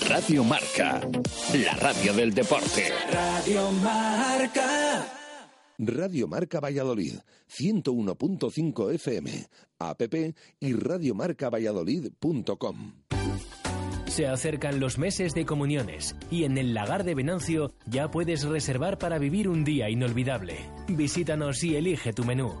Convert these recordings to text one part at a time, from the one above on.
Radio Marca, la radio del deporte. Radio Marca. Radio Marca Valladolid, 101.5 FM, app y radiomarcavalladolid.com. Se acercan los meses de comuniones y en el lagar de Venancio ya puedes reservar para vivir un día inolvidable. Visítanos y elige tu menú.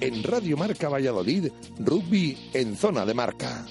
En Radio Marca Valladolid, rugby en zona de marca.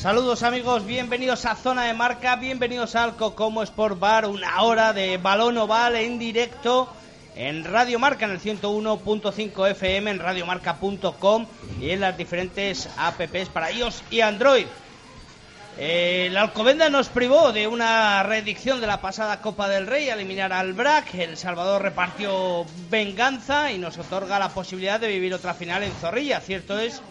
Saludos amigos, bienvenidos a Zona de Marca, bienvenidos al Cocomo Sport Bar, una hora de balón oval en directo en Radio Marca en el 101.5 FM, en radiomarca.com y en las diferentes apps para iOS y Android. Eh, la Alcobenda nos privó de una reedicción de la pasada Copa del Rey, eliminar al BRAC. El Salvador repartió venganza y nos otorga la posibilidad de vivir otra final en Zorrilla. Cierto es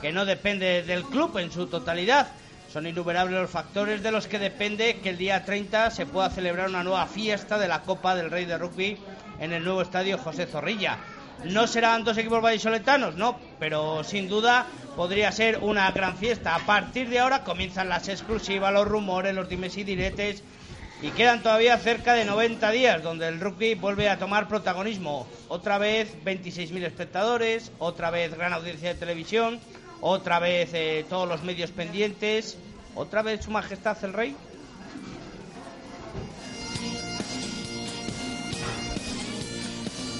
que no depende del club en su totalidad. Son innumerables los factores de los que depende que el día 30 se pueda celebrar una nueva fiesta de la Copa del Rey de Rugby en el nuevo estadio José Zorrilla. No serán dos equipos vallisoletanos, no, pero sin duda podría ser una gran fiesta. A partir de ahora comienzan las exclusivas, los rumores, los dimes y diretes y quedan todavía cerca de 90 días donde el rugby vuelve a tomar protagonismo. Otra vez 26.000 espectadores, otra vez gran audiencia de televisión, otra vez eh, todos los medios pendientes, otra vez Su Majestad el Rey.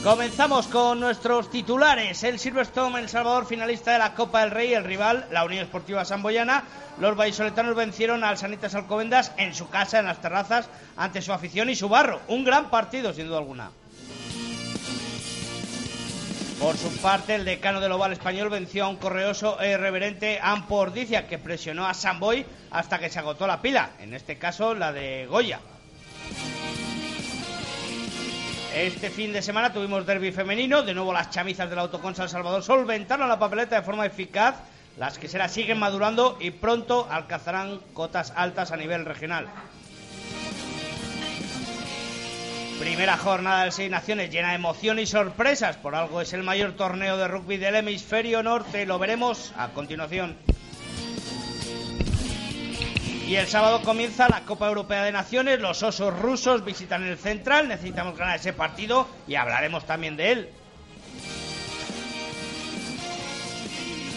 Comenzamos con nuestros titulares. El Silverstone, El Salvador, finalista de la Copa del Rey, el rival, la Unión Esportiva Samboyana. Los vallisoletanos vencieron al Sanitas Alcobendas en su casa, en las terrazas, ante su afición y su barro. Un gran partido, sin duda alguna. Por su parte, el decano del oval español venció a un correoso e irreverente Ampordicia que presionó a Samboy hasta que se agotó la pila, en este caso la de Goya. Este fin de semana tuvimos derby femenino, de nuevo las chamizas del Autoconsa El Salvador solventaron la papeleta de forma eficaz, las que será siguen madurando y pronto alcanzarán cotas altas a nivel regional. Primera jornada de Seis Naciones llena de emoción y sorpresas. Por algo es el mayor torneo de rugby del hemisferio norte. Lo veremos a continuación. Y el sábado comienza la Copa Europea de Naciones. Los osos rusos visitan el central. Necesitamos ganar ese partido y hablaremos también de él.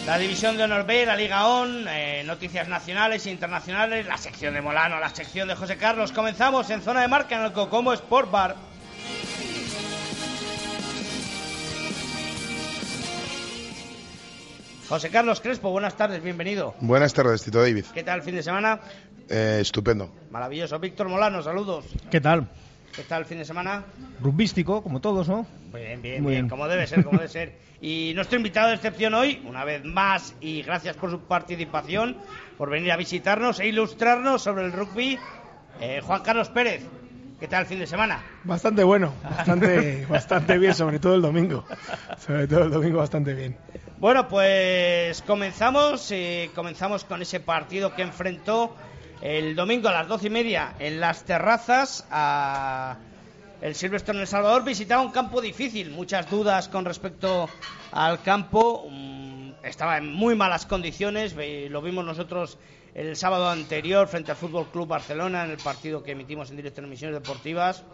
La división de Honor B, la Liga ON, eh, noticias nacionales e internacionales, la sección de Molano, la sección de José Carlos. Comenzamos en zona de marca en el Cocomo Sport Bar. José Carlos Crespo, buenas tardes, bienvenido. Buenas tardes, Tito David. ¿Qué tal el fin de semana? Eh, estupendo. Maravilloso. Víctor Molano, saludos. ¿Qué tal? ¿Qué tal el fin de semana? Rugbístico, como todos, ¿no? Bien, bien, Muy bien, bien. como debe ser, como debe ser. Y nuestro invitado de excepción hoy, una vez más, y gracias por su participación, por venir a visitarnos e ilustrarnos sobre el rugby, eh, Juan Carlos Pérez. ¿Qué tal el fin de semana? Bastante bueno, bastante, bastante bien, sobre todo el domingo. Sobre todo el domingo bastante bien. Bueno, pues comenzamos, eh, comenzamos con ese partido que enfrentó el domingo a las doce y media en las terrazas el Silverstone en El Salvador. Visitaba un campo difícil, muchas dudas con respecto al campo. mm, Estaba en muy malas condiciones, lo vimos nosotros el sábado anterior frente al Fútbol Club Barcelona en el partido que emitimos en directo en emisiones deportivas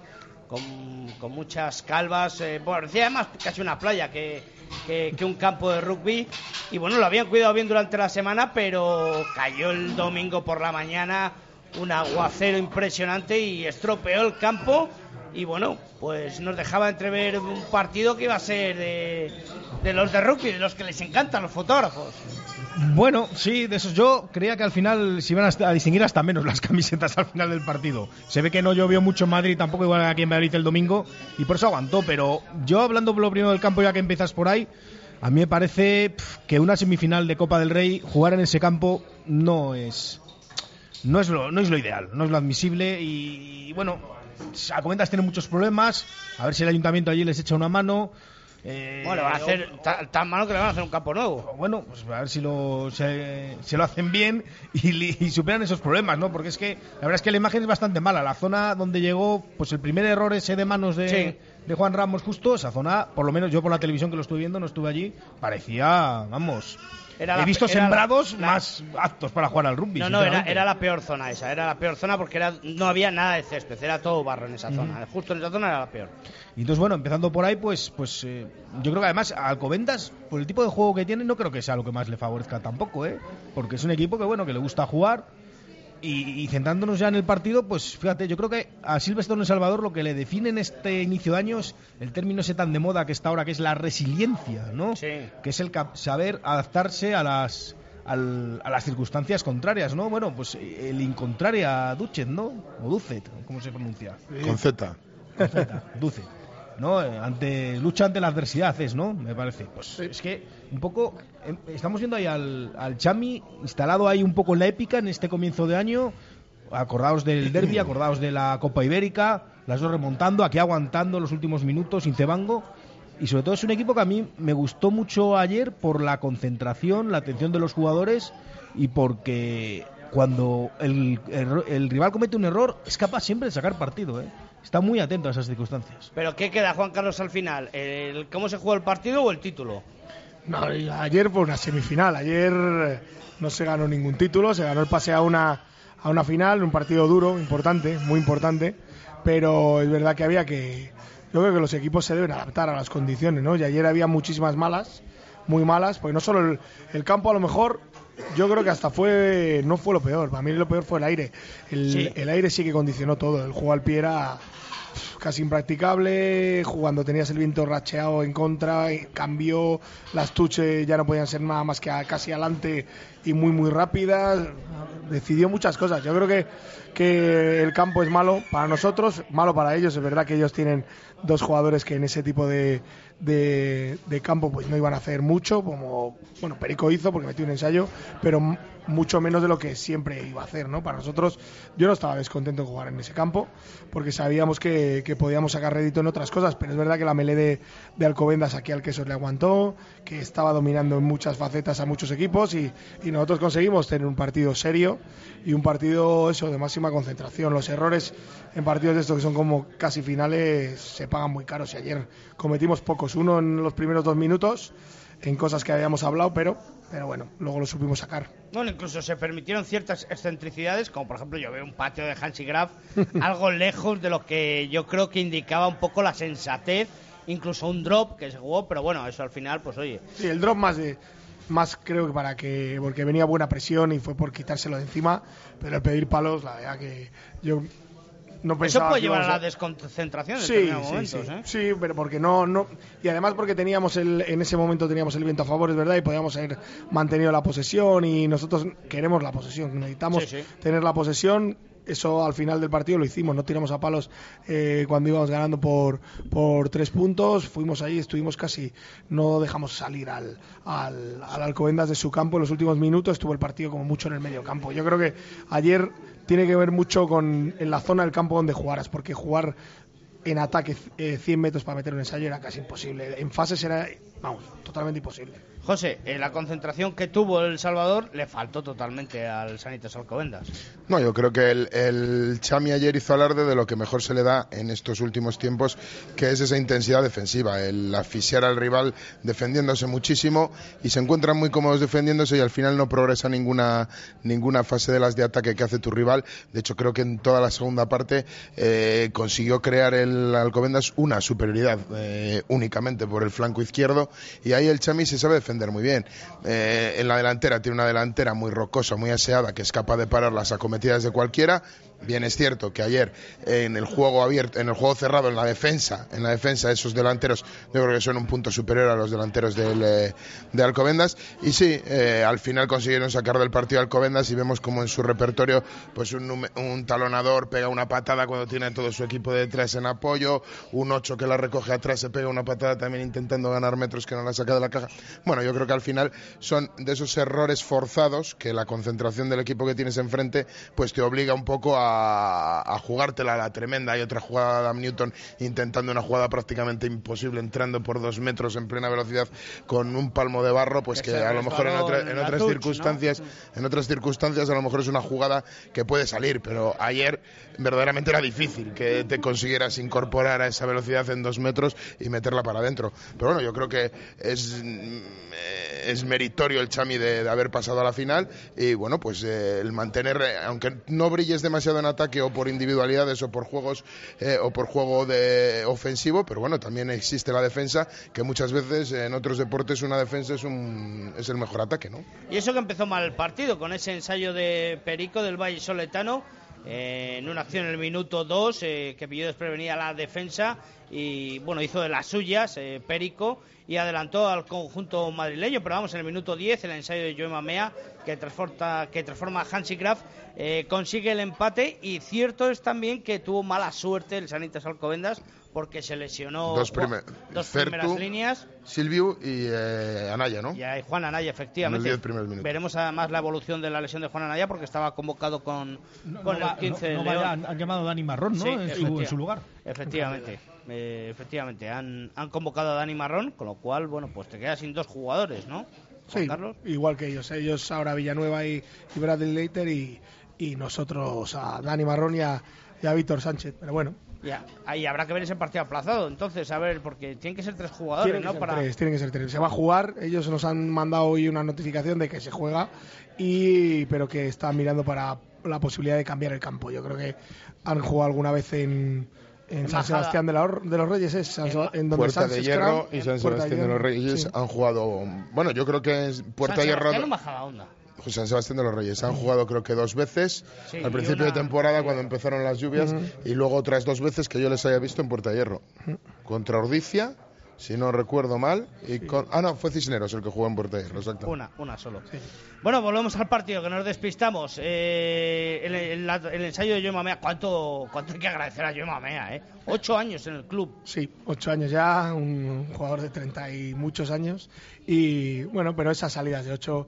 con, muchas calvas. eh, bueno, parecía además casi una playa que, que- un campo de rugby. Y bueno, lo habían cuidado bien durante la semana, pero cayó el domingo por la mañana un aguacero impresionante y estropeó el campo. y bueno, pues nos dejaba entrever un partido que iba a ser de, de los de rugby, de los que les encantan los fotógrafos. Bueno, sí, de esos yo creía que al final se iban a, distinguir hasta menos las camisetas al final del partido. Se ve que no llovió mucho en Madrid, tampoco igual aquí en Madrid el domingo, y por eso aguantó. Pero yo hablando por lo primero del campo, ya que empiezas por ahí, a mí me parece que una semifinal de Copa del Rey, jugar en ese campo no es no es lo, no es lo ideal, no es lo admisible y, bueno, a comentas tiene muchos problemas, a ver si el ayuntamiento allí les echa una mano. Eh, bueno, va a hacer tan, malo que le van a hacer un campo nuevo. Bueno, pues a ver si lo, se, lo hacen bien y, superan esos problemas, ¿no? Porque es que la verdad es que la imagen es bastante mala. La zona donde llegó, pues el primer error ese de manos de, de Juan Ramos justo, esa zona, por lo menos yo por la televisión que lo estuve viendo, no estuve allí, parecía, vamos, He visto sembrados más aptos para jugar al rugby. No, no, era, era, la peor zona esa. Era la peor zona porque era, no había nada de césped, era todo barro en esa zona. Justo en esa zona era la peor. Y entonces, bueno, empezando por ahí, pues, pues eh, yo creo que además Alcobendas, por el tipo de juego que tiene, no creo que sea lo que más le favorezca tampoco, ¿eh? Porque es un equipo que, bueno, que le gusta jugar y, centrándonos ya en el partido, pues fíjate, yo creo que a Silvestre en El Salvador lo que le define en este inicio de años, el término ese tan de moda que está ahora, que es la resiliencia, ¿no? Que es el saber adaptarse a las a las circunstancias contrarias, ¿no? Bueno, pues el incontraria Duchet, ¿no? O Ducet, ¿cómo se pronuncia? Con Z. Con Z, Ducet. ¿No? Eh, ante, lucha ante la adversidad es, ¿no? Me parece. Pues es que un poco em, estamos viendo ahí al, al Chami instalado ahí un poco en la épica en este comienzo de año. Acordaos del derby, acordaos de la Copa Ibérica, las dos remontando, aquí aguantando los últimos minutos sin cebango. Y sobre todo es un equipo que a mí me gustó mucho ayer por la concentración, la atención de los jugadores y porque cuando el, el rival comete un error es capaz siempre de sacar partido, ¿eh? Está muy atento a esas circunstancias. ¿Pero qué queda, Juan Carlos, al final? ¿El, ¿Cómo se jugó el partido o el título? No, ayer fue una semifinal. Ayer eh, no se ganó ningún título, se ganó el pase a una, a una final, un partido duro, importante, muy importante. Pero es verdad que había que. Yo creo que los equipos se deben adaptar a las condiciones, ¿no? Y ayer había muchísimas malas, muy malas, porque no solo el, campo a lo mejor yo creo que hasta fue no fue lo peor para mí lo peor fue el aire el, el aire sí que condicionó todo el juego al pie era casi impracticable, jugando tenías el viento racheado en contra, cambió, las tuches ya no podían ser nada más que casi adelante y muy muy rápidas, decidió muchas cosas. Yo creo que, que el campo es malo para nosotros, malo para ellos, es verdad que ellos tienen dos jugadores que en ese tipo de, de, de campo pues no iban a hacer mucho, como bueno Perico hizo porque metió un ensayo, pero mucho menos de lo que siempre iba a hacer, ¿no? Para nosotros, yo no estaba descontento de jugar en ese campo, porque sabíamos que, podíamos sacar rédito en otras cosas, pero es verdad que la melee de, de Alcobendas aquí al queso le aguantó, que estaba dominando en muchas facetas a muchos equipos y, y nosotros conseguimos tener un partido serio y un partido eso de máxima concentración. Los errores en partidos de estos que son como casi finales se pagan muy caros y ayer cometimos pocos, uno en los primeros dos minutos en cosas que habíamos hablado, pero, pero bueno, luego lo supimos sacar. Bueno, incluso se permitieron ciertas excentricidades, como por ejemplo yo veo un patio de Hansi Graf algo lejos de lo que yo creo que indicaba un poco la sensatez, incluso un drop que se jugó, pero bueno, eso al final, pues oye. Sí, el drop más de más creo que para que porque venía buena presión y fue por quitárselo de encima, pero el pedir palos, la verdad que yo eso puede llevar a la desconcentración en sí, sí, ¿eh? sí, pero porque no, no. Y además porque teníamos el, en ese momento teníamos el viento a favor, es verdad, y podíamos haber mantenido la posesión y nosotros queremos la posesión, necesitamos tener la posesión. Eso al final del partido lo hicimos, no tiramos a palos eh, cuando íbamos ganando por, por tres puntos, fuimos ahí, estuvimos casi, no dejamos salir al, al, al Alcobendas de su campo en los últimos minutos, estuvo el partido como mucho en el medio campo. Yo creo que ayer tiene que ver mucho con en la zona del campo donde jugaras, porque jugar en ataque 100 eh, metros para meter un ensayo era casi imposible. En fases era, vamos, totalmente imposible. José, la concentración que tuvo El Salvador le faltó totalmente al Sanitas Alcobendas. No, yo creo que el, el, Chami ayer hizo alarde de lo que mejor se le da en estos últimos tiempos, que es esa intensidad defensiva, el asfixiar al rival defendiéndose muchísimo y se encuentran muy cómodos defendiéndose y al final no progresa ninguna, ninguna fase de las de ataque que hace tu rival. De hecho, creo que en toda la segunda parte eh, consiguió crear el Alcobendas una superioridad eh, únicamente por el flanco izquierdo y ahí el Chami se sabe defender muy bien. Eh, en la delantera tiene una delantera muy rocosa, muy aseada, que es capaz de parar las acometidas de cualquiera Bien es cierto que ayer en el juego abierto, en el juego cerrado, en la defensa, en la defensa esos delanteros, yo creo que son un punto superior a los delanteros del, eh, de Alcobendas. Y sí, eh, al final consiguieron sacar del partido Alcobendas y vemos como en su repertorio, pues un, un talonador pega una patada cuando tiene todo su equipo detrás en apoyo, un 8 que la recoge atrás se pega una patada también intentando ganar metros que no la saca de la caja. Bueno, yo creo que al final son de esos errores forzados que la concentración del equipo que tienes enfrente, pues te obliga un poco a a, jugártela a la tremenda. Hay otra jugada de Adam Newton intentando una jugada prácticamente imposible, entrando por dos metros en plena velocidad con un palmo de barro, pues que a lo mejor en, otras circunstancias, en otras circunstancias a lo mejor es una jugada que puede salir, pero ayer verdaderamente era difícil que te consiguieras incorporar a esa velocidad en dos metros y meterla para adentro. Pero bueno, yo creo que es, mm, es meritorio el Chami de, haber pasado a la final y bueno, pues eh, el mantener, eh, aunque no brilles demasiado en ataque o por individualidades o por juegos eh, o por juego de ofensivo, pero bueno, también existe la defensa que muchas veces en otros deportes una defensa es un es el mejor ataque, ¿no? Y eso que empezó mal el partido con ese ensayo de Perico del Valle Soletano eh, en una acción en el minuto 2 eh, que pilló desprevenida la defensa y bueno, hizo de las suyas Perico y adelantó al conjunto madrileño, pero vamos, en el minuto 10 el ensayo de Joe Mamea que transforma, que transforma a Hansi Graf eh, consigue el empate y cierto es también que tuvo mala suerte el Sanitas Alcobendas porque se lesionó dos, dos primeras líneas. Silvio y eh, Anaya, ¿no? Y Juan Anaya, efectivamente. Veremos además la evolución de la lesión de Juan Anaya porque estaba convocado con, con el 15 no, han, llamado a Dani Marrón, ¿no? en, su, lugar. Efectivamente. Eh, efectivamente, han, han convocado a Dani Marrón, con lo cual, bueno, pues te quedas sin dos jugadores, ¿no? sí, igual que ellos. Ellos ahora Villanueva y, y Bradley Leiter y, y, nosotros a Dani Marrón y a, Víctor Sánchez. Pero bueno. Ya, ahí habrá que ver ese partido aplazado, entonces, a ver, porque tienen que ser tres jugadores, ¿no? Para... Tres, tienen que ser tres. Se va a jugar, ellos nos han mandado hoy una notificación de que se juega, y pero que están mirando para la posibilidad de cambiar el campo. Yo creo que han jugado alguna vez en, en San Sebastián de, los Reyes es en, donde Puerta de Hierro y San Sebastián de, los Reyes han jugado bueno yo creo que es Puerta de Hierro San Sebastián de los Reyes han jugado creo que dos veces al principio de temporada cuando empezaron las lluvias y luego otras dos veces que yo les haya visto en Puerta de Hierro contra Ordicia si no recuerdo mal. Y ah, no, fue Cisneros el que jugó en portero, exacto. Una, una solo. Bueno, volvemos al partido, que nos despistamos. Eh, el, ensayo de Joe ¿cuánto, ¿cuánto hay que agradecer a Joe Mamea? Eh? Ocho años en el club. Sí, ocho años ya, un jugador de treinta y muchos años. Y bueno, pero esas salidas de ocho,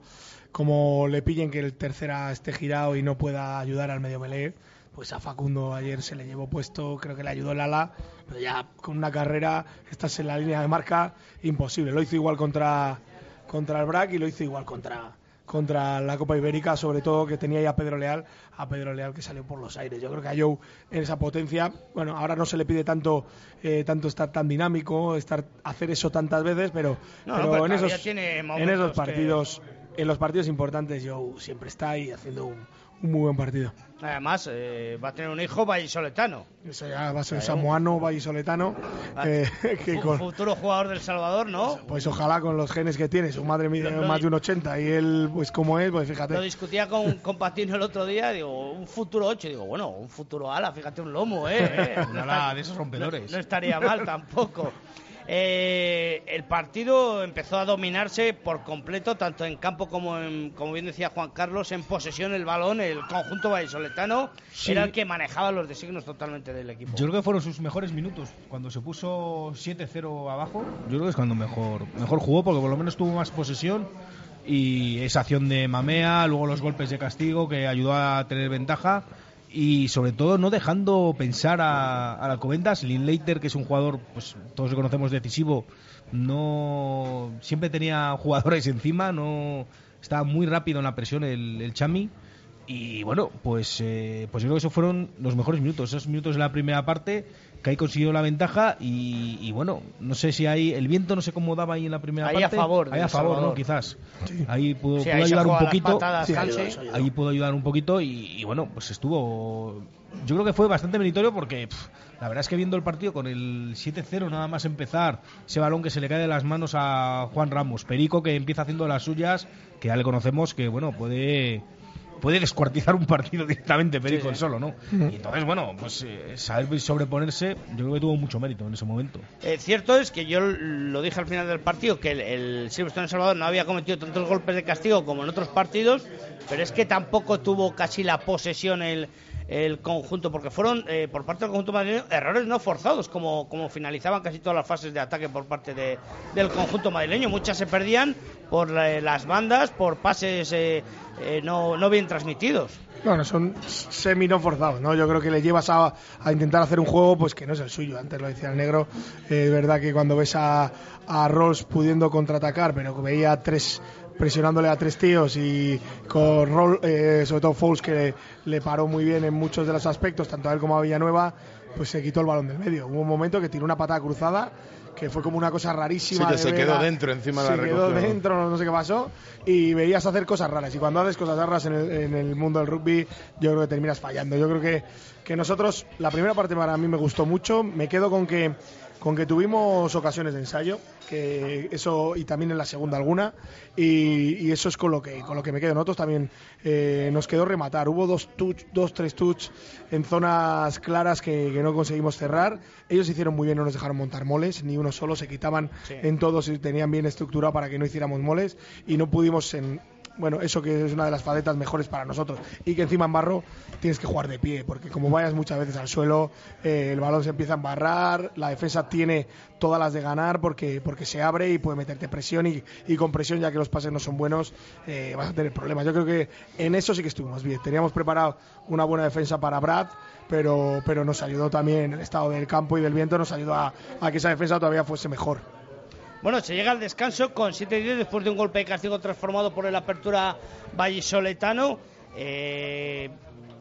como le pillen que el tercera esté girado y no pueda ayudar al medio melee pues a Facundo ayer se le llevó puesto, creo que le ayudó el ala, pero ya con una carrera, estás en la línea de marca, imposible. Lo hizo igual contra, contra el BRAC y lo hizo igual contra, contra la Copa Ibérica, sobre todo que tenía ya a Pedro Leal, a Pedro Leal que salió por los aires. Yo creo que a Joe en esa potencia, bueno, ahora no se le pide tanto eh, tanto estar tan dinámico, estar hacer eso tantas veces, pero, pero, en, esos, en esos partidos, en los partidos importantes Joe siempre está ahí haciendo un, un muy buen partido. Además, eh, va a tener un hijo vallisoletano. Eso ya va a ser samoano vallisoletano. Ah, eh, que con... Futuro jugador del Salvador, ¿no? Pues ojalá con los genes que tiene. Su madre mide más de un 80 y él, pues como es, pues fíjate. Lo discutía con, con Patino el otro día. Digo, un futuro 8. Digo, bueno, un futuro ala, fíjate un lomo, ¿eh? No, de esos rompedores. no estaría mal tampoco. Eh, el partido empezó a dominarse por completo, tanto en campo como, en, como bien decía Juan Carlos, en posesión el balón, el conjunto vallisoletano era el que manejaba los designos totalmente del equipo. Yo creo que fueron sus mejores minutos, cuando se puso 7-0 abajo, yo creo que es cuando mejor, mejor jugó, porque por lo menos tuvo más posesión y esa acción de Mamea, luego los golpes de castigo que ayudó a tener ventaja y sobre todo no dejando pensar a, a Alcobendas. Linklater, que es un jugador, pues todos conocemos decisivo, no siempre tenía jugadores encima, no estaba muy rápido en la presión el, el Chami. Y bueno, pues, eh, pues yo creo que esos fueron los mejores minutos, esos minutos de la primera parte que ahí consiguió la ventaja y, bueno, no sé si hay el viento no se cómo daba ahí en la primera ahí parte. a favor, ahí a favor, ¿no? Quizás. Ahí pudo, ayudar un poquito. ahí pudo ayudar un poquito y, bueno, pues estuvo yo creo que fue bastante meritorio porque la verdad es que viendo el partido con el 7-0 nada más empezar, ese balón que se le cae de las manos a Juan Ramos, Perico que empieza haciendo las suyas, que ya le conocemos que bueno, puede puede descuartizar un partido directamente Perico el solo, ¿no? Y entonces, bueno, pues eh, saber sobreponerse, yo creo que tuvo mucho mérito en ese momento. Eh, cierto es que yo lo dije al final del partido, que el, el Silverstone Salvador no había cometido tantos golpes de castigo como en otros partidos, pero es que tampoco tuvo casi la posesión el el conjunto, porque fueron eh, por parte del conjunto madrileño errores no forzados, como, como finalizaban casi todas las fases de ataque por parte de, del conjunto madrileño. Muchas se perdían por las bandas, por pases eh, eh, no, no bien transmitidos. Bueno, son semi no forzados, ¿no? Yo creo que le llevas a, intentar hacer un juego pues que no es el suyo. Antes lo decía el negro, es verdad que cuando ves a, a Rolls pudiendo contraatacar, pero que veía tres presionándole a tres tíos y con Roll, eh, sobre todo Fouls que le, paró muy bien en muchos de los aspectos, tanto a él como a Villanueva, pues se quitó el balón del medio. Hubo un momento que tiró una patada cruzada que fue como una cosa rarísima. Sí, que se quedó dentro encima de la Se quedó dentro, no sé qué pasó, y veías hacer cosas raras. Y cuando haces cosas raras en el, en el, mundo del rugby, yo creo que terminas fallando. Yo creo que, que nosotros, la primera parte para mí me gustó mucho, me quedo con que con que tuvimos ocasiones de ensayo, que eso y también en la segunda alguna, y, eso es con lo que con lo que me quedo. Nosotros también eh, nos quedó rematar. Hubo dos touch, dos tres touch en zonas claras que, no conseguimos cerrar. Ellos hicieron muy bien, no nos dejaron montar moles, ni uno solo, se quitaban en todos y tenían bien estructurado para que no hiciéramos moles y no pudimos en, bueno, eso que es una de las facetas mejores para nosotros. Y que encima en barro tienes que jugar de pie, porque como vayas muchas veces al suelo, eh, el balón se empieza a embarrar, la defensa tiene todas las de ganar porque, porque se abre y puede meterte presión y, y con presión, ya que los pases no son buenos, eh, vas a tener problemas. Yo creo que en eso sí que estuvimos bien. Teníamos preparado una buena defensa para Brad, pero, pero nos ayudó también el estado del campo y del viento, nos ayudó a, a que esa defensa todavía fuese mejor. Bueno, se llega al descanso con 7-10 después de un golpe de castigo transformado por el apertura vallisoletano. Eh,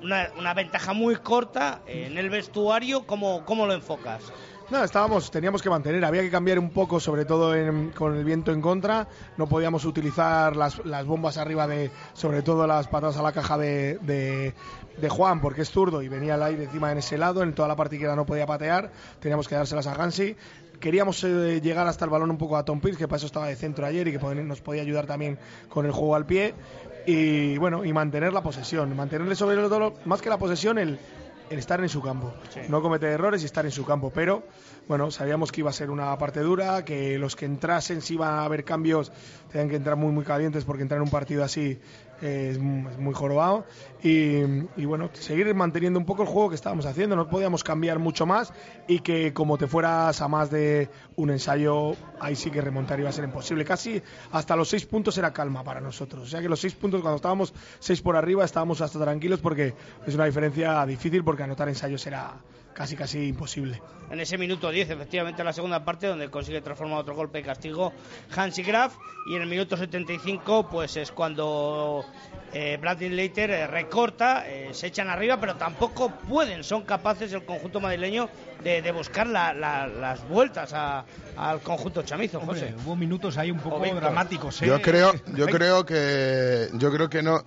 una, ventaja muy corta en el vestuario. ¿Cómo, cómo lo enfocas? No, estábamos, teníamos que mantener, había que cambiar un poco, sobre todo con el viento en contra. No podíamos utilizar las, bombas arriba de, sobre todo las patas a la caja de, Juan, porque es zurdo y venía el aire encima en ese lado. En toda la parte izquierda no podía patear, teníamos que dárselas a Gansi queríamos eh, llegar hasta el balón un poco a Tom Pierce, que para eso estaba de centro ayer y que nos podía ayudar también con el juego al pie. Y bueno, y mantener la posesión, mantenerle sobre todo, más que la posesión, el, el estar en su campo. No cometer errores y estar en su campo. Pero bueno, sabíamos que iba a ser una parte dura, que los que entrasen, si iban a haber cambios, tenían que entrar muy, muy calientes porque entrar en un partido así es, muy jorobado. Y, bueno, seguir manteniendo un poco el juego que estábamos haciendo, no podíamos cambiar mucho más y que como te fueras a más de un ensayo, ahí sí que remontar iba a ser imposible. Casi hasta los seis puntos era calma para nosotros. O sea que los seis puntos, cuando estábamos seis por arriba, estábamos hasta tranquilos porque es una diferencia difícil porque anotar ensayos era casi casi imposible. En ese minuto 10, efectivamente, en la segunda parte, donde consigue transformar otro golpe de castigo Hansi Graf, y en el minuto 75, pues es cuando eh, Bradley Leiter eh, recorta, eh, se echan arriba, pero tampoco pueden, son capaces el conjunto madrileño de, buscar las vueltas al conjunto chamizo, José. hubo minutos ahí un poco dramáticos. Yo creo, yo creo que, yo creo que no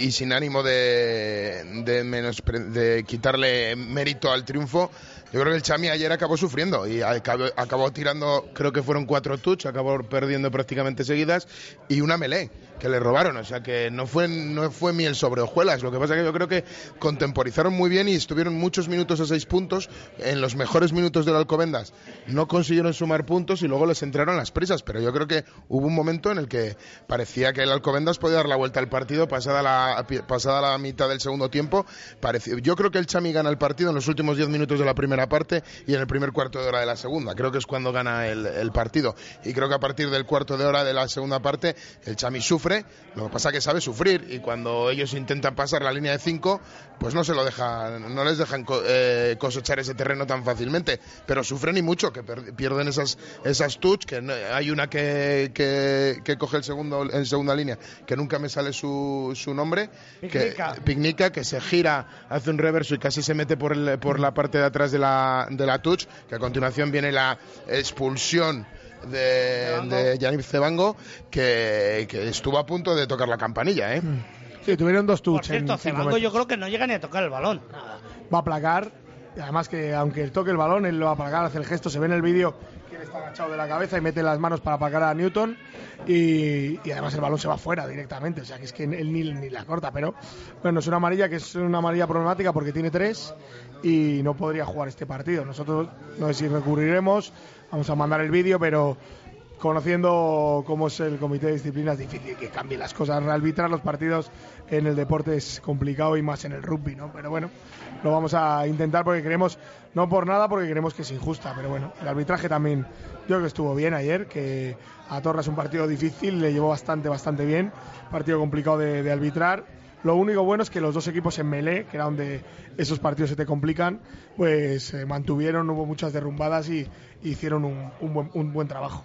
y sin ánimo de, de, menos, de quitarle mérito al triunfo, yo creo que el Chami ayer acabó sufriendo y acabó, acabó tirando, creo que fueron cuatro touch, acabó perdiendo prácticamente seguidas y una melee que le robaron. O sea que no fue, no fue miel sobre hojuelas. Lo que pasa es que yo creo que contemporizaron muy bien y estuvieron muchos minutos a seis puntos. En los mejores minutos del Alcobendas no consiguieron sumar puntos y luego les entraron las prisas. Pero yo creo que hubo un momento en el que parecía que el Alcobendas podía dar la vuelta al partido pasada la, pasada la mitad del segundo tiempo. Pareció, yo creo que el Chami gana el partido en los últimos diez minutos de la primera parte y en el primer cuarto de hora de la segunda. Creo que es cuando gana el, el partido. Y creo que a partir del cuarto de hora de la segunda parte el Chami sufre lo que pasa es que sabe sufrir y cuando ellos intentan pasar la línea de 5, pues no se lo dejan, no les dejan eh, cosechar ese terreno tan fácilmente, pero sufren y mucho, que pierden esas, esas touch, que hay una que, que, coge el segundo en segunda línea, que nunca me sale su, su nombre, Picnica. que Picnica, que se gira, hace un reverso y casi se mete por, el, por la parte de atrás de la, de la touch, que a continuación viene la expulsión de, de Cebango que, estuvo a punto de tocar la campanilla, ¿eh? Sí, tuvieron dos touch. Por cierto, Cebango yo creo que no llega ni a tocar el balón. Va a placar Y además que aunque toque el balón, él lo va a aparcar, hace el gesto, se ve en el vídeo que él está agachado de la cabeza y mete las manos para aparcar a Newton y, y además el balón se va fuera directamente, o sea que es que él ni, ni la corta, pero bueno, es una amarilla que es una amarilla problemática porque tiene tres y no podría jugar este partido. Nosotros no sé si recurriremos, vamos a mandar el vídeo, pero conociendo cómo es el comité de disciplina es difícil que cambie las cosas. Arbitrar los partidos en el deporte es complicado y más en el rugby, ¿no? Pero bueno, lo vamos a intentar porque queremos, no por nada, porque creemos que es injusta, pero bueno, el arbitraje también yo creo que estuvo bien ayer, que a Torres es un partido difícil, le llevó bastante, bastante bien, partido complicado de arbitrar. Lo único bueno es que los dos equipos en Melé, que era donde esos partidos se te complican, pues se mantuvieron, hubo muchas derrumbadas y, hicieron un, un, buen, un buen trabajo.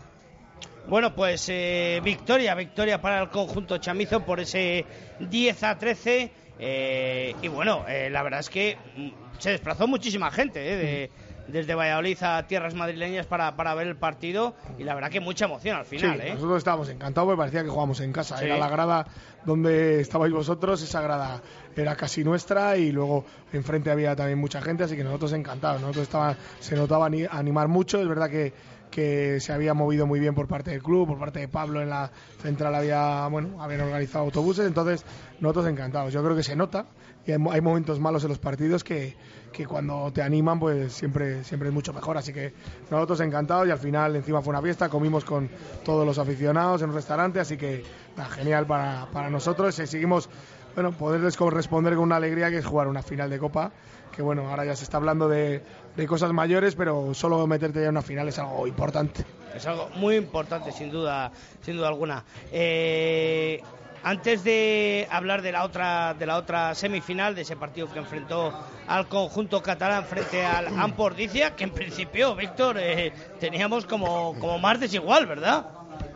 Bueno, pues eh, victoria, victoria para el conjunto chamizo por ese 10 a 13. Eh, y bueno, eh, la verdad es que mm, se desplazó muchísima gente eh, de, desde Valladolid a tierras madrileñas para, para ver el partido. Y la verdad que mucha emoción al final. Sí, ¿eh? nosotros estábamos encantados porque parecía que jugábamos en casa. Sí. Era la grada donde estabais vosotros, esa grada era casi nuestra y luego enfrente había también mucha gente, así que nosotros encantados. Nosotros estaba, se notaba ani- animar mucho, es verdad que, que se había movido muy bien por parte del club, por parte de Pablo en la central había, bueno, habían organizado autobuses, entonces nosotros encantados. Yo creo que se nota y hay, mo- hay momentos malos en los partidos que, que cuando te animan pues siempre, siempre es mucho mejor, así que nosotros encantados y al final encima fue una fiesta, comimos con todos los aficionados en un restaurante, así que genial para, para nosotros y seguimos, bueno, poderles corresponder con una alegría que es jugar una final de Copa, que bueno, ahora ya se está hablando de, de cosas mayores, pero solo meterte ya en una final es algo importante. Es algo muy importante, sin duda, sin duda alguna. Eh, antes de hablar de la otra de la otra semifinal, de ese partido que enfrentó al conjunto catalán frente al Ampordicia, que en principio, Víctor, eh, teníamos como, como más desigual, ¿verdad?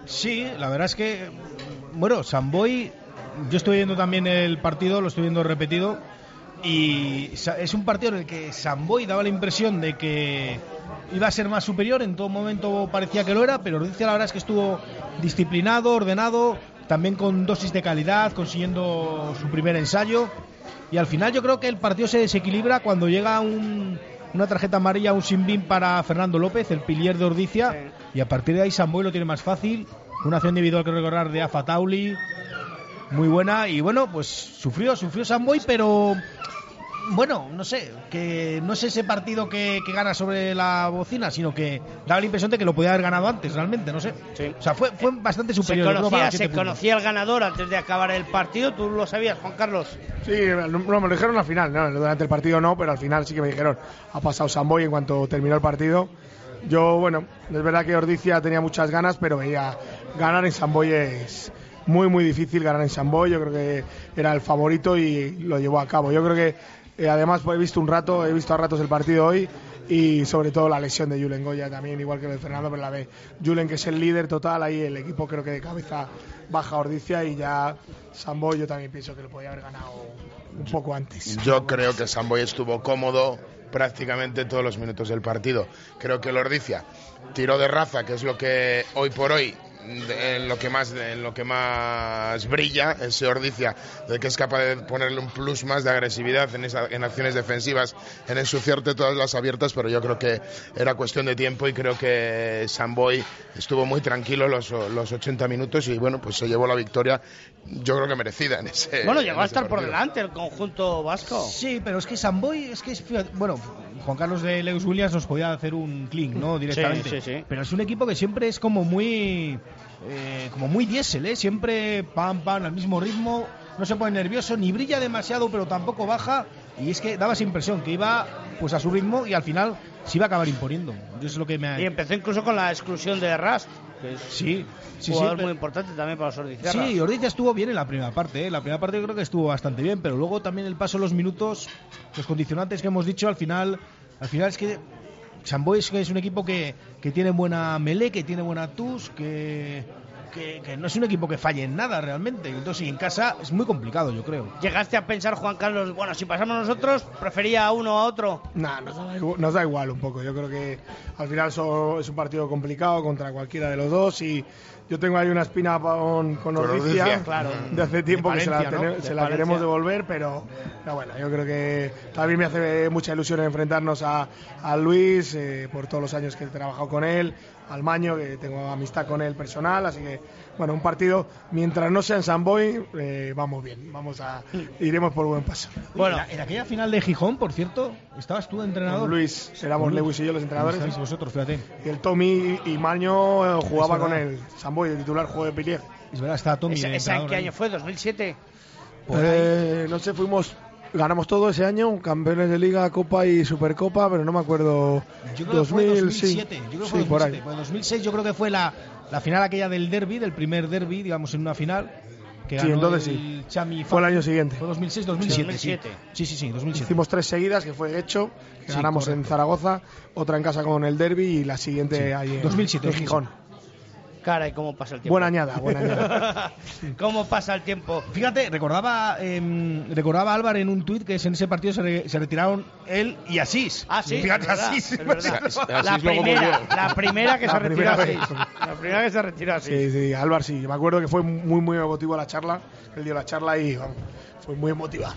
Sí, la verdad es que, bueno, Samboy, yo estoy viendo también el partido, lo estoy viendo repetido, y es un partido en el que Samboy daba la impresión de que iba a ser más superior, en todo momento parecía que lo era, pero Ordicia la verdad es que estuvo disciplinado, ordenado, también con dosis de calidad, consiguiendo su primer ensayo, y al final yo creo que el partido se desequilibra cuando llega un- una tarjeta amarilla, un sin para Fernando López, el pilier de Ordicia, y a partir de ahí Samboy lo tiene más fácil, una acción individual que recordar de Afa Tauli, muy buena, y bueno, pues sufrió, sufrió Samboy, pero bueno, no sé, que no es ese partido que, que gana sobre la bocina, sino que daba la impresión de que lo podía haber ganado antes, realmente, no sé. O sea, fue, fue bastante Se superior. para conocía, se conocía el ganador antes de acabar el partido, ¿tú lo sabías, Juan Carlos? Sí, no, no, me lo dijeron al final, no, durante el partido no, pero al final sí que me dijeron, ha pasado Samboy en cuanto terminó el partido. Yo, bueno, es verdad que Ordicia tenía muchas ganas, pero veía ganar en Samboy es muy, muy difícil ganar en Samboy. Yo creo que era el favorito y lo llevó a cabo. Yo creo que, eh, además, pues, he visto un rato, he visto a ratos el partido hoy y sobre todo la lesión de Julen Goya también, igual que la de Fernando, pero la de Julen, que es el líder total, ahí el equipo creo que de cabeza baja Ordicia y ya Samboy yo también pienso que lo podía haber ganado un poco antes. Yo creo que Samboy estuvo cómodo prácticamente todos los minutos del partido. Creo que Lordicia tiró de raza, que es lo que hoy por hoy en lo que más en lo que más brilla ese Ordicia de que es capaz de ponerle un plus más de agresividad en, esa- en acciones defensivas en ensuciarte todas las abiertas pero yo creo que era cuestión de tiempo y creo que Samboy estuvo muy tranquilo los, los 80 minutos y bueno pues se llevó la victoria yo creo que merecida en ese Bueno, en llegó a estar por partido. delante el conjunto vasco. Sí, pero es que Samboy, es que es, bueno, Juan Carlos de Lewis Williams nos podía hacer un clink, ¿no? Directamente. sí, sí. Pero es un equipo que siempre es como muy, eh, como muy diésel, ¿eh? Siempre pam, pam, al mismo ritmo, no se pone nervioso, ni brilla demasiado, pero tampoco baja. Y es que daba esa impresión que iba pues a su ritmo y al final se iba a acabar imponiendo. Yo es lo que me ha... Y empezó incluso con la exclusión de Rast, que es Sí, sí, sí. jugador pero- muy importante también para los ordizarras. Sí, Ordizia estuvo bien en la primera parte, ¿eh? la primera parte yo creo que estuvo bastante bien, pero luego también el paso de los minutos, los condicionantes que hemos dicho, al final, al final es que Que es un equipo que, que tiene buena melee, que tiene buena tus, que, que, no es un equipo que falle en nada realmente. Entonces, y en casa es muy complicado, yo creo. ¿Llegaste a pensar, Juan Carlos, bueno, si pasamos nosotros, prefería a uno a otro? Nah, nos da, igual, nos da igual un poco. Yo creo que al final es un partido complicado contra cualquiera de los dos y yo tengo ahí una espina con, con claro, de hace tiempo que se la, queremos devolver, pero, bueno, yo creo que también me hace mucha ilusión enfrentarnos a, a Luis eh, por todos los años que he trabajado con él, al Maño, que tengo amistad con él personal, así que bueno, un partido, mientras no sea en San Boy, eh, vamos bien, vamos a, iremos por buen paso. Bueno, en aquella final de Gijón, por cierto, estabas tú de entrenador. Luis, éramos Lewis y yo los entrenadores. vosotros, fíjate. Y el Tommy y Maño eh, jugaba con el San Boy, el titular juego de Pilier. Es verdad, está Tommy. ¿Esa, en qué año fue? ¿2007? Eh, no sé, fuimos ganamos todo ese año, campeones de liga, copa y supercopa, pero no me acuerdo. Yo creo 2007, sí, yo creo que fue 2007. 2006 yo creo que fue la, la final aquella del derby, del primer derby, digamos, en una final. Que sí, entonces sí. Chami fue el año siguiente. Fue 2006, 2007. Sí, sí, sí, 2007. Hicimos tres seguidas, que fue hecho, que ganamos en Zaragoza, otra en casa con el derby y la siguiente ahí en 2007, en Gijón. Cara, y cómo pasa el tiempo. Buena añada, buena añada. ¿Cómo pasa el tiempo? Fíjate, recordaba eh, recordaba Álvaro en un tuit que en ese partido se, se, retiraron él y Asís. Ah, sí. Fíjate, Asís. la, primera, la primera que se retiró Asís. La primera que se retiró Asís. Sí, sí, Álvaro sí. Me acuerdo que fue muy, muy emotivo la charla. Él dio la charla y fue muy emotiva.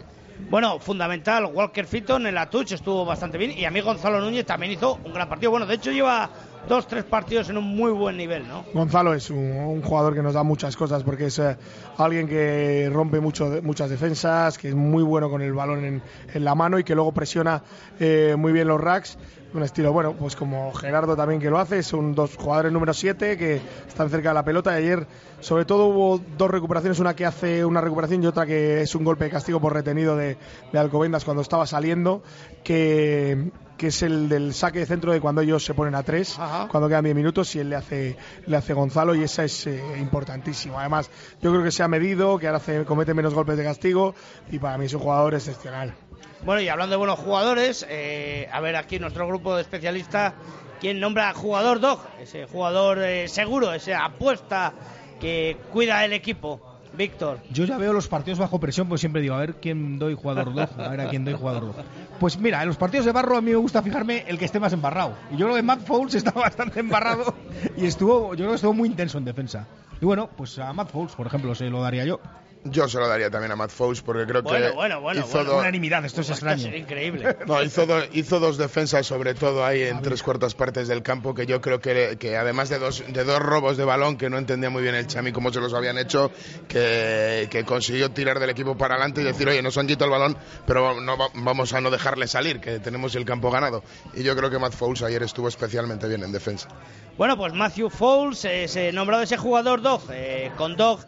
Bueno, fundamental, Walker Fitton en la touch estuvo bastante bien y a mí Gonzalo Núñez también hizo un gran partido. Bueno, de hecho lleva dos, tres partidos en un muy buen nivel, ¿no? Gonzalo es un, jugador que nos da muchas cosas porque es eh, alguien que rompe mucho, muchas defensas, que es muy bueno con el balón en, la mano y que luego presiona eh, muy bien los racks. Un estilo, bueno, pues como Gerardo también que lo hace, son dos jugadores número 7 que están cerca de la pelota y ayer sobre todo hubo dos recuperaciones, una que hace una recuperación y otra que es un golpe de castigo por retenido de, de Alcobendas cuando estaba saliendo, que que es el del saque de centro de cuando ellos se ponen a tres, cuando quedan 10 minutos, y él le hace, le hace Gonzalo, y esa es eh, importantísimo. Además, yo creo que se ha medido, que ahora hace, comete menos golpes de castigo, y para mí es un jugador excepcional. Bueno, y hablando de buenos jugadores, eh, a ver aquí nuestro grupo de especialistas, ¿quién nombra jugador dog? Ese jugador eh, seguro, esa apuesta que cuida el equipo. Víctor. Yo ya veo los partidos bajo presión, pues siempre digo, a ver quién doy jugador 2, a ver a quién doy jugador 2. Pues mira, en los partidos de barro a mí me gusta fijarme el que esté más embarrado. Y yo creo que Matt Fowles estaba bastante embarrado y estuvo, yo creo que estuvo muy intenso en defensa. Y bueno, pues a Matt Fowles, por ejemplo, se lo daría yo. Yo se lo daría también a Matt Fowles porque creo que bueno, bueno, hizo bueno, unanimidad, esto es extraño. increíble. No, hizo, hizo dos defensas sobre todo ahí en tres cuartas partes del campo que yo creo que, que además de dos, de dos robos de balón que no entendía muy bien el Chami cómo se los habían hecho, que, que consiguió tirar del equipo para adelante y decir, oye, nos han quitado el balón, pero no vamos a no dejarle salir, que tenemos el campo ganado. Y yo creo que Matt Fowles ayer estuvo especialmente bien en defensa. Bueno, pues Matthew Fowles es eh, nombrado ese jugador Dog, eh, con Dog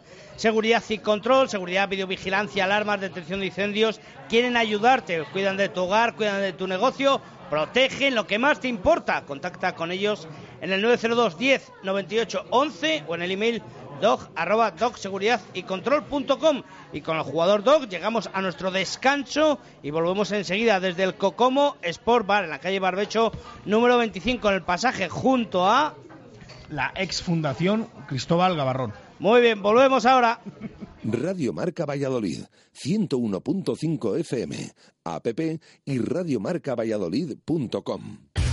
seguridad y control, seguridad, videovigilancia, alarmas, detección de incendios, quieren ayudarte, cuidan de tu hogar, cuidan de tu negocio, protegen lo que más te importa. Contacta con ellos en el 902 10 98 11 o en el email dog arroba y control.com y con el jugador dog llegamos a nuestro descanso y volvemos enseguida desde el Cocomo Sport Bar en la calle Barbecho número 25 en el pasaje junto a la ex fundación Cristóbal Gavarrón. Muy bien, volvemos ahora. Radio Marca Valladolid, 101.5 FM, app y radiomarcavalladolid.com.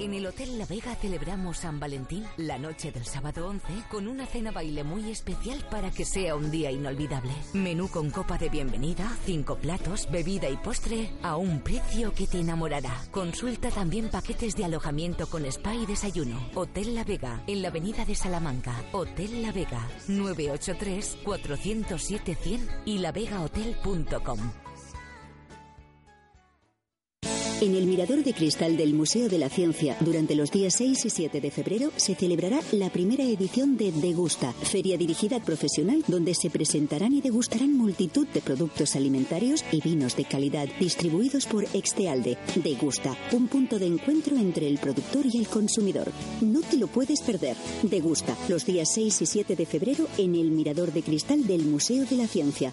En el Hotel La Vega celebramos San Valentín, la noche del sábado 11, con una cena baile muy especial para que sea un día inolvidable. Menú con copa de bienvenida, cinco platos, bebida y postre a un precio que te enamorará. Consulta también paquetes de alojamiento con spa y desayuno. Hotel La Vega, en la avenida de Salamanca. Hotel La Vega, 983 407 100 y lavegahotel.com. En el Mirador de Cristal del Museo de la Ciencia, durante los días 6 y 7 de febrero, se celebrará la primera edición de Degusta, feria dirigida al profesional donde se presentarán y degustarán multitud de productos alimentarios y vinos de calidad distribuidos por Extealde. Degusta, un punto de encuentro entre el productor y el consumidor. No te lo puedes perder. Degusta, los días 6 y 7 de febrero en el Mirador de Cristal del Museo de la Ciencia.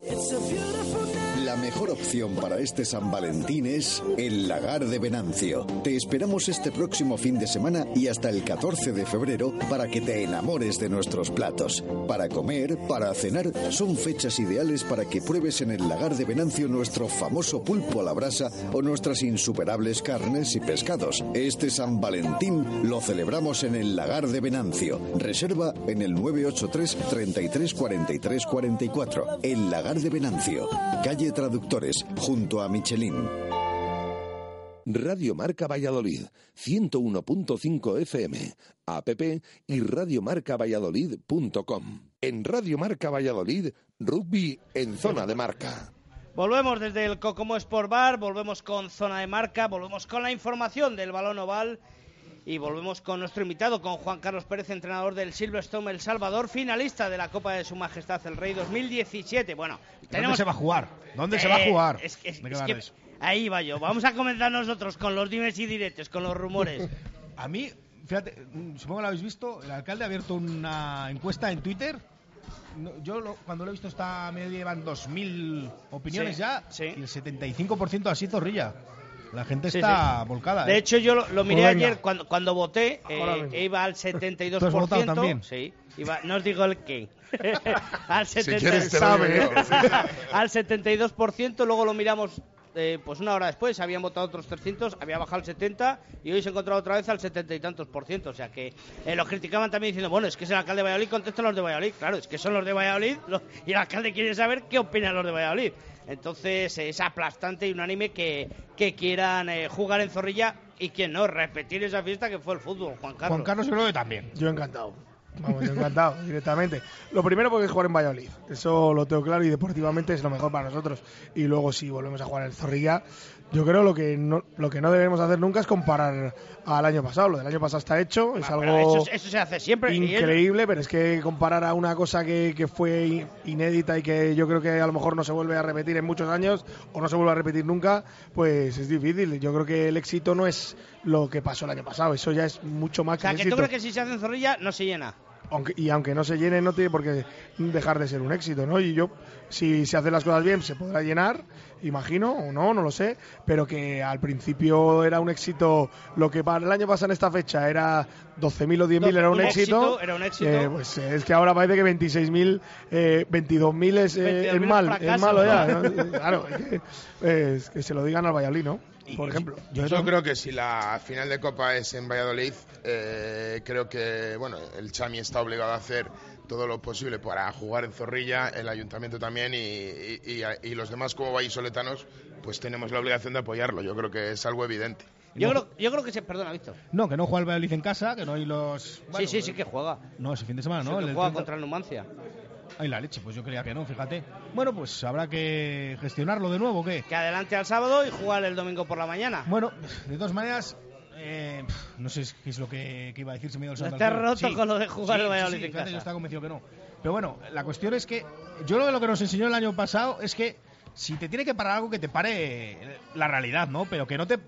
It's a beautiful night. La mejor opción para este San Valentín es el Lagar de Venancio. Te esperamos este próximo fin de semana y hasta el 14 de febrero para que te enamores de nuestros platos. Para comer, para cenar, son fechas ideales para que pruebes en el Lagar de Venancio nuestro famoso pulpo a la brasa o nuestras insuperables carnes y pescados. Este San Valentín lo celebramos en el Lagar de Venancio. Reserva en el 983 33 43 44. El Lagar de Venancio. Calle Traductores, junto a Michelin. Radio Marca Valladolid, 101.5 FM, app y radiomarcavalladolid.com. En Radio Marca Valladolid, rugby en zona de marca. Volvemos desde el Cocomo Sport Bar, volvemos con zona de marca, volvemos con la información del balón oval y volvemos con nuestro invitado, con Juan Carlos Pérez, entrenador del Silverstone El Salvador, finalista de la Copa de Su Majestad el Rey 2017. Bueno, ¿dónde se va a jugar? ¿Dónde se va a Eh, jugar? es es queda que ahí va yo. Vamos a comentar nosotros con los dimes y diretes, con los rumores. A mí, fíjate, mm, supongo que lo habéis visto, el alcalde ha abierto una encuesta en Twitter. Yo lo- cuando lo he visto está medio llevan 2.000 opiniones Sí, ya y el 75% así zorrilla. La gente Sí, está sí. volcada. De ¿eh? hecho, yo lo, lo miré Pues ayer cuando, cuando voté, eh, iba al 72%. ¿Tú has votado también? Sí, iba, no os digo el qué. al, Si 70 quieres te lo digo yo, sí. al 72%, luego lo miramos eh, pues una hora después, habían votado otros 300, había bajado al 70 y hoy se ha encontrado otra vez al 70 y tantos por ciento. O sea que eh, los criticaban también diciendo, bueno, es que es el alcalde de Valladolid, contestan los de Valladolid. Claro, es que son los de Valladolid los- y el alcalde quiere saber qué opinan los de Valladolid. Entonces es aplastante y unánime que, que quieran eh, jugar en Zorrilla y que no, repetir esa fiesta que fue el fútbol, Juan Carlos. Juan Carlos yo creo que también. Yo encantado. Vamos, yo encantado, directamente. Lo primero porque es jugar en Valladolid. Eso lo tengo claro y deportivamente es lo mejor para nosotros. Y luego si volvemos a jugar en el Zorrilla, yo creo lo que no, lo que no debemos hacer nunca es comparar al año pasado. Lo del año pasado está hecho, es Ah, algo eso, eso se hace siempre. increíble, pero es que comparar a una cosa que, que fue inédita y que yo creo que a lo mejor no se vuelve a repetir en muchos años o no se vuelve a repetir nunca, pues es difícil. Yo creo que el éxito no es lo que pasó el año pasado, eso ya es mucho más O sea, que que éxito. tú crees que si se hace en Zorrilla no se llena. Aunque, y aunque no se llene, no tiene por qué dejar de ser un éxito, ¿no? Y yo, si se hacen las cosas bien, se podrá llenar, imagino, o no, no lo sé, pero que al principio era un éxito, lo que para el año pasado en esta fecha era 12.000 o 10.000 era un, Un éxito, éxito, era un éxito. eh, pues eh, es que ahora parece que 26.000, eh, 22.000 es, eh, 22.000 es mal, es malo ya, ¿no? claro, es que, es que se lo digan al Valladolid, ¿no? Por ejemplo. Yo, creo que si la final de Copa es en Valladolid, eh, creo que bueno, el Chami está obligado a hacer todo lo posible para jugar en Zorrilla, el ayuntamiento también y, y- y- y los demás como vallisoletanos, pues tenemos la obligación de apoyarlo. Yo creo que es algo evidente. Yo creo, yo creo que se. Perdona, Víctor. No, que no juega el Valladolid en casa, que no hay los... sí, bueno, sí, sí que juega. No, ese fin de semana, ¿no? El del juega 30. contra el Numancia. Ay, la leche, pues yo creía que no, fíjate. Bueno, pues habrá que gestionarlo de nuevo, ¿qué? Que adelante al sábado y jugar el domingo por la mañana. Bueno, de todas maneras, eh, no sé qué es lo que, que iba a decir, se me dio el cielo. roto con lo de jugar el Valladolid en fíjate, casa. Yo estaba convencido que no. Pero bueno, la cuestión es que yo lo, lo que nos enseñó el año pasado es que si te tiene que parar algo, que te pare la realidad, ¿no? Pero que no te...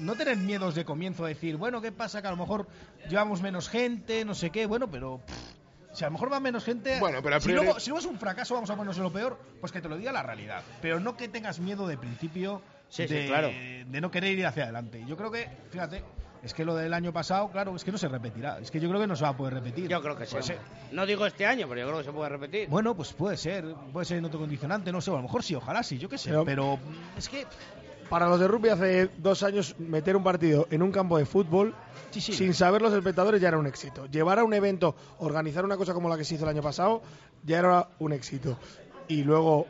No tener miedos de comienzo a decir, bueno, ¿qué pasa? Que a lo mejor llevamos menos gente, no sé qué, bueno, pero... pff, si a lo mejor va menos gente. Bueno, pero a si, priori- luego, si luego es un fracaso, vamos a ponernos en lo peor, pues que te lo diga la realidad. Pero no que tengas miedo de principio Sí, sí, de, claro. de no querer ir hacia adelante. Yo creo que, fíjate, es que lo del año pasado, claro, es que no se repetirá. Es que yo creo que no se va a poder repetir. Yo creo que sí. No digo este año, pero yo creo que se puede repetir. Bueno, pues puede ser, puede ser en otro condicionante, no sé, a lo mejor sí, ojalá sí, yo qué sé. Pero- Pero, es que Para los de rugby hace dos años meter un partido en un campo de fútbol Sí, sí. sin saber los espectadores ya era un éxito. Llevar a un evento, organizar una cosa como la que se hizo el año pasado ya era un éxito. Y luego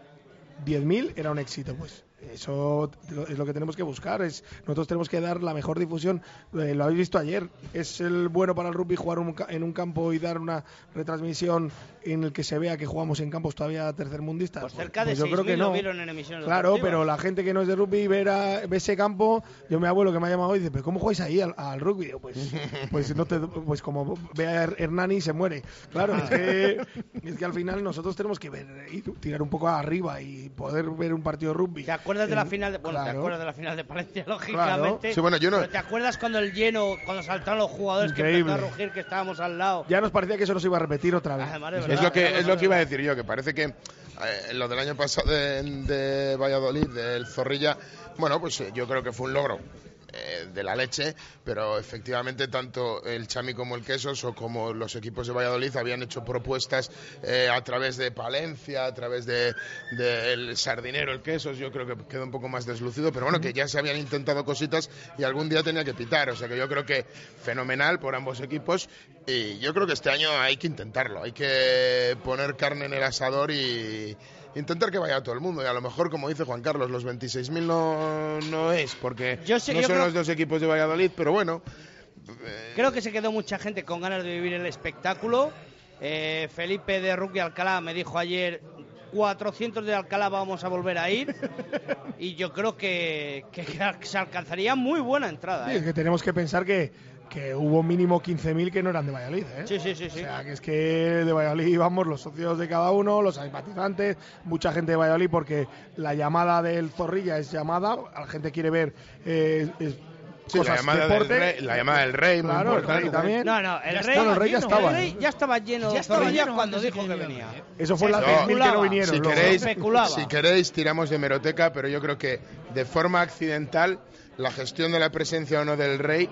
10.000 era un éxito, pues. Eso es lo que tenemos que buscar. Es, nosotros tenemos que dar la mejor difusión. Eh, lo habéis visto ayer. Es el bueno para el rugby jugar un en un campo y dar una retransmisión en el que se vea que jugamos en campos todavía tercermundistas. Pues cerca de yo creo 6.000 que lo no. vieron en emisiones Claro, deportivas. pero la gente que no es de rugby ve ese campo, yo mi abuelo que me ha llamado hoy dice, pero ¿cómo jugáis ahí al, al rugby? Yo, Pues, pues no te, pues como ve a Her- Hernani y se muere. Claro, es que, es que al final nosotros tenemos que ver y tirar un poco arriba y poder ver un partido de rugby. ¿Te acuerdas de la final de, bueno, te claro. acuerdas de la final de Palencia, lógicamente? Sí, bueno, yo no- Pero ¿te acuerdas cuando el lleno, cuando saltaron los jugadores que Increíble. empezó a rugir que estábamos al lado? Ya nos parecía que eso no se iba a repetir otra vez. Además, de Es verdad, lo que es lo que iba a decir yo, que parece que eh, lo del año pasado de, de Valladolid, del Zorrilla, bueno, pues eh, yo creo que fue un logro eh, de la leche, pero efectivamente tanto el Chami como el Quesos o como los equipos de Valladolid habían hecho propuestas eh, a través de Palencia, a través de del Sardinero, el Quesos, yo creo que quedó un poco más deslucido, pero bueno, que ya se habían intentado cositas y algún día tenía que pitar, o sea que yo creo que fenomenal por ambos equipos y yo creo que este año hay que intentarlo, hay que poner carne en el asador y intentar que vaya todo el mundo y a lo mejor como dice Juan Carlos los 26.000 no, no es porque Yo sé- no yo son creo- los dos equipos de Valladolid pero bueno Creo que se quedó mucha gente con ganas de vivir el espectáculo. Eh, Felipe de Rugby Alcalá me dijo ayer 400 de Alcalá vamos a volver a ir y yo creo que, que se alcanzaría muy buena entrada. Sí, ¿eh? es que tenemos que pensar que, que hubo mínimo 15.000 que no eran de Valladolid. ¿eh? Sí, sí, sí, sí. O sea, que es que de Valladolid íbamos los socios de cada uno, los simpatizantes, mucha gente de Valladolid, porque la llamada del Zorrilla es llamada, la gente quiere ver eh, es- Sí, la cosas llamada, del rey, la llamada del rey, Claro, el rey también. No, no, el Ya rey, estaba, el rey ya estaba. el rey ya estaba lleno Ya estaba Zorrilla lleno cuando dijo que venía. ¿eh? Eso fue Se las 10.000 que no vinieron. Si queréis, si queréis, tiramos de hemeroteca, pero yo creo que de forma accidental la gestión de la presencia o no del rey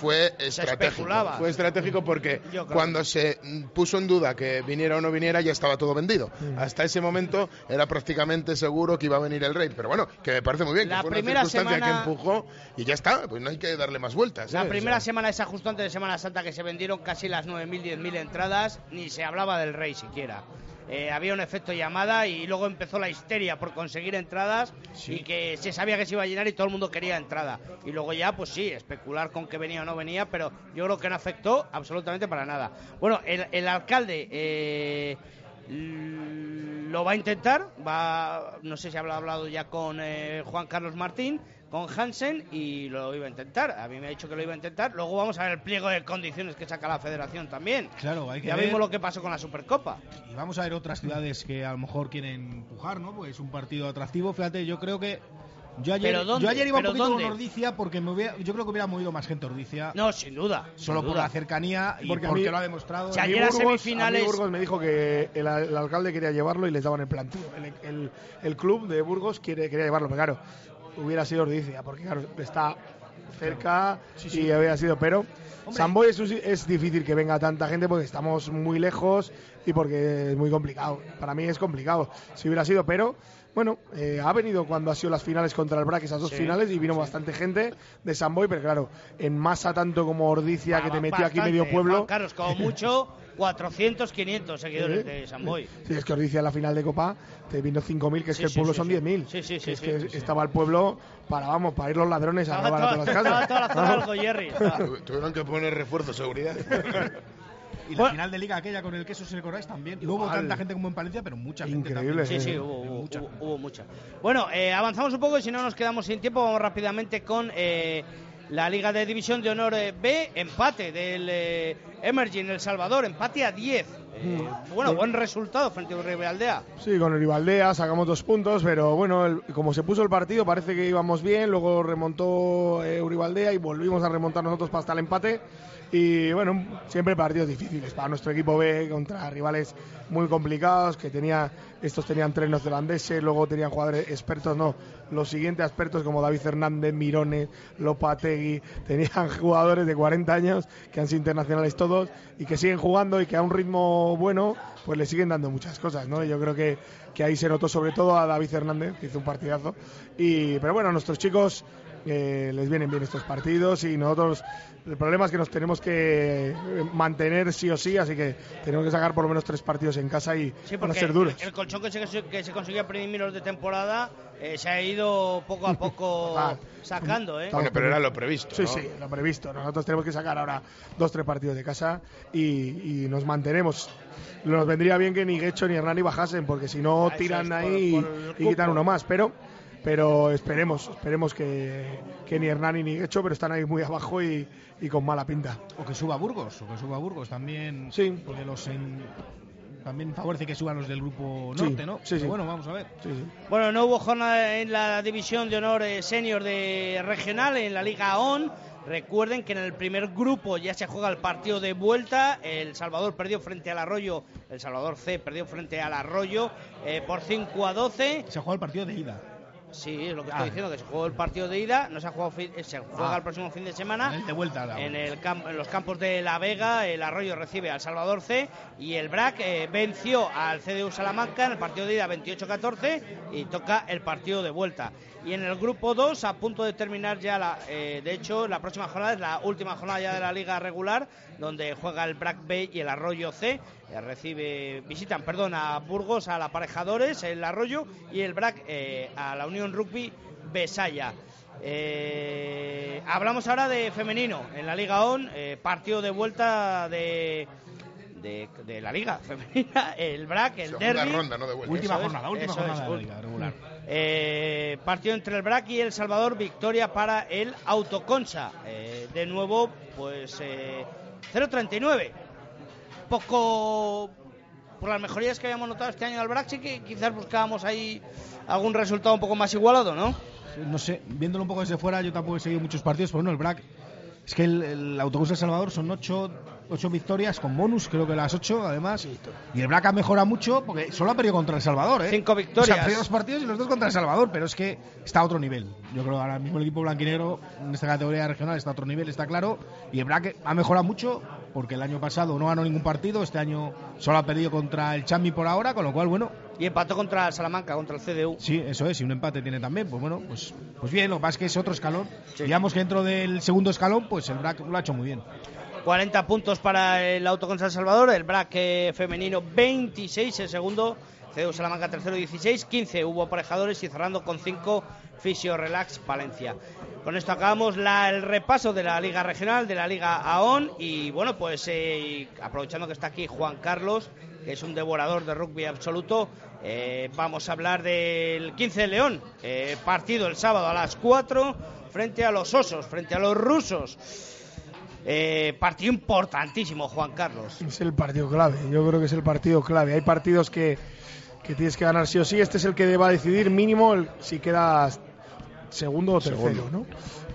fue estratégico. Fue estratégico porque cuando se puso en duda que viniera o no viniera ya estaba todo vendido. Mm. Hasta ese momento era prácticamente seguro que iba a venir el rey. Pero bueno, que me parece muy bien, La que fue primera una circunstancia semana- que empujó y ya está. Pues no hay que darle más vueltas. La ¿eh? primera O sea, semana esa justo antes de Semana Santa que se vendieron casi las 9.000, 10.000 entradas, ni se hablaba del rey siquiera. Eh, había un efecto llamada y luego empezó la histeria por conseguir entradas y que se sabía que se iba a llenar y todo el mundo quería entrada. Y luego ya, pues sí, especular con que venía o no venía, pero yo creo que no afectó absolutamente para nada. Bueno, el, el alcalde eh, lo va a intentar, va, no sé si habrá hablado ya con eh, Juan Carlos Martín, con Hansen y lo iba a intentar. A mí me ha dicho que lo iba a intentar. Luego vamos a ver el pliego de condiciones que saca la federación también. Claro, hay que Ya ver. vimos lo que pasó con la Supercopa. Y vamos a ver otras ciudades que a lo mejor quieren empujar, ¿no? Pues un partido atractivo. Fíjate, yo creo que Yo ayer, yo ayer iba un ¿Pero poquito dónde? con Ordicia porque me hubiera- yo creo que hubiera movido más gente Ordicia. No, sin duda. Solo sin por duda. la cercanía y Porque mí- lo ha demostrado. Si ayer a Burgos- semifinales- a Burgos me dijo que el, el alcalde quería llevarlo y les daban el plantillo. El, el- el club de Burgos quiere, quería llevarlo, pero claro, hubiera sido Ordicia, porque claro, está cerca y había sido, pero San Boy es, es difícil que venga tanta gente porque estamos muy lejos y porque es muy complicado. Para mí es complicado, si hubiera sido, pero bueno, eh, ha venido cuando ha sido las finales contra el BRAC, esas dos Sí, finales, y vino bastante gente de San Boy, pero claro, en masa tanto como Ordicia, que te metió aquí medio pueblo. Juan Carlos, como mucho 400, 500 seguidores Sí. de San Boy. Sí, es que Ordicia en la final de Copa te vino 5.000, que es Sí, que el pueblo sí, son sí. 10.000. Sí, sí, sí, Es sí, que sí, sí. estaba el pueblo para, vamos, para ir los ladrones a Estaba robar a toda- todas las casas. estaba toda la zona algo, Jerry. estaba. Tu- Tuvieron que poner refuerzo, seguridad. Y la final de liga aquella con el queso se recordáis también. No hubo tanta gente como en Palencia, pero mucha gente Increíble, también. Sí, sí, hubo, hubo, hubo- hubo mucha. Bueno, eh, avanzamos un poco y si no nos quedamos sin tiempo, vamos rápidamente con eh, la Liga de División de Honor eh, B, empate del eh, Emerging El Salvador, empate a 10. Eh, bueno, buen resultado frente a Uribe Aldea. Sí, con el Ibaldea sacamos dos puntos, pero bueno, el- como se puso el partido parece que íbamos bien, luego remontó eh, Uribaldea y volvimos a remontar nosotros para hasta el empate. Y bueno, siempre partidos difíciles para nuestro equipo B contra rivales muy complicados, que tenía estos tenían tres neozelandeses, luego tenían jugadores expertos, no, los siguientes expertos como David Hernández, Mirones, Lopategui, tenían jugadores de 40 años que han sido internacionales todos y que siguen jugando y que a un ritmo bueno, pues le siguen dando muchas cosas, ¿no? Yo creo que, que ahí se notó sobre todo a David Hernández, que hizo un partidazo. Y, pero bueno, nuestros chicos eh, les vienen bien estos partidos y nosotros el problema es que nos tenemos que mantener sí o sí, así que tenemos que sacar por lo menos tres partidos en casa y Sí, van a ser duros. el colchón que se, que se consiguió a primeros de temporada eh, se ha ido poco a poco Ah, sacando, ¿eh? Bueno, pero era lo previsto. Sí, ¿no? sí, lo previsto. Nosotros tenemos que sacar ahora dos, tres partidos de casa y, y nos mantenemos. Nos vendría bien que ni Guecho ni Hernani bajasen, porque si no Ah, tiran es, ahí por y- quitan uno más. Pero, pero esperemos, esperemos que, que ni Hernani ni Guecho, pero están ahí muy abajo y, y con mala pinta. O que suba Burgos, o que suba Burgos también. Sí. Porque los en- también favorece que suban los del grupo Sí, norte, ¿no? sí, sí. Bueno, vamos a ver. Sí, sí. Bueno, no hubo jornada en la división de honor eh, senior de regional en la Liga ON. Recuerden que en el primer grupo ya se juega el partido de vuelta. El Salvador perdió frente al Arroyo. El Salvador C perdió frente al Arroyo eh, por 5 a 12. Se jugado el partido de ida. Sí, es lo que Ah. estoy diciendo, que se jugó el partido de ida, no se ha jugado, se juega Ah. el próximo fin de semana. El de vuelta. la- En, el en los campos de La Vega, el Arroyo recibe al Salvador C y el BRAC eh, venció al CDU Salamanca en el partido de ida 28-14 y toca el partido de vuelta. Y en el grupo 2, a punto de terminar ya, la, eh, de hecho, la próxima jornada es la última jornada ya de la liga regular, donde juega el BRAC B y el Arroyo C. Eh, recibe, visitan, perdón, a Burgos, al Aparejadores, el Arroyo y el BRAC eh, a la Unión Rugby Besaya. Eh, hablamos ahora de femenino en la Liga ON, eh, partido de vuelta de, de, de la Liga femenina, el BRAC, el Segunda derbi. ronda, no de vuelta. Última Eso es, jornada, última jornada es, de la liga regular. Eh, partido entre el BRAC y el Salvador, victoria para el Autoconsa. Eh, de nuevo, pues eh, 0-39. Poco por las mejorías que habíamos notado este año al BRAC, sí que quizás buscábamos ahí algún resultado un poco más igualado, ¿no? No sé, viéndolo un poco desde fuera, yo tampoco he seguido muchos partidos, pero bueno, el BRAC. Es que el, el autobús de El Salvador son ocho, ocho victorias con bonus, creo que las ocho además. Y el BRAC ha mejorado mucho porque solo ha perdido contra El Salvador, ¿eh? Cinco O sea, victorias. ha perdido dos partidos y los dos contra El Salvador, pero es que está a otro nivel. Yo creo que ahora mismo el equipo blanquinegro en esta categoría regional está a otro nivel, está claro. Y el BRAC ha mejorado mucho porque el año pasado no ganó ningún partido, este año solo ha perdido contra el Chambi por ahora, con lo cual, bueno, Y empató contra el Salamanca, contra el CDU. Sí, eso es, y un empate tiene también, pues bueno, pues, pues bien, lo que pasa es que es otro escalón. Digamos que dentro del segundo escalón, pues el BRAC lo ha hecho muy bien. 40 puntos para el Autoconsa El Salvador, el BRAC eh, femenino 26, el segundo, CDU Salamanca tercero 16, 15 hubo aparejadores y cerrando con 5 Fisio Relax Palencia. Con esto acabamos la- el repaso de la Liga Regional, de la Liga AON y bueno, pues eh, aprovechando que está aquí Juan Carlos, que es un devorador de rugby absoluto, eh, vamos a hablar del 15 de León, eh, partido el sábado a las 4 frente a los osos, frente a los rusos. Eh, partido importantísimo, Juan Carlos. Es el partido clave, yo creo que es el partido clave. Hay partidos que, que tienes que ganar sí o sí. Este es el que va a decidir mínimo si quedas segundo o tercero, Segundo. ¿no?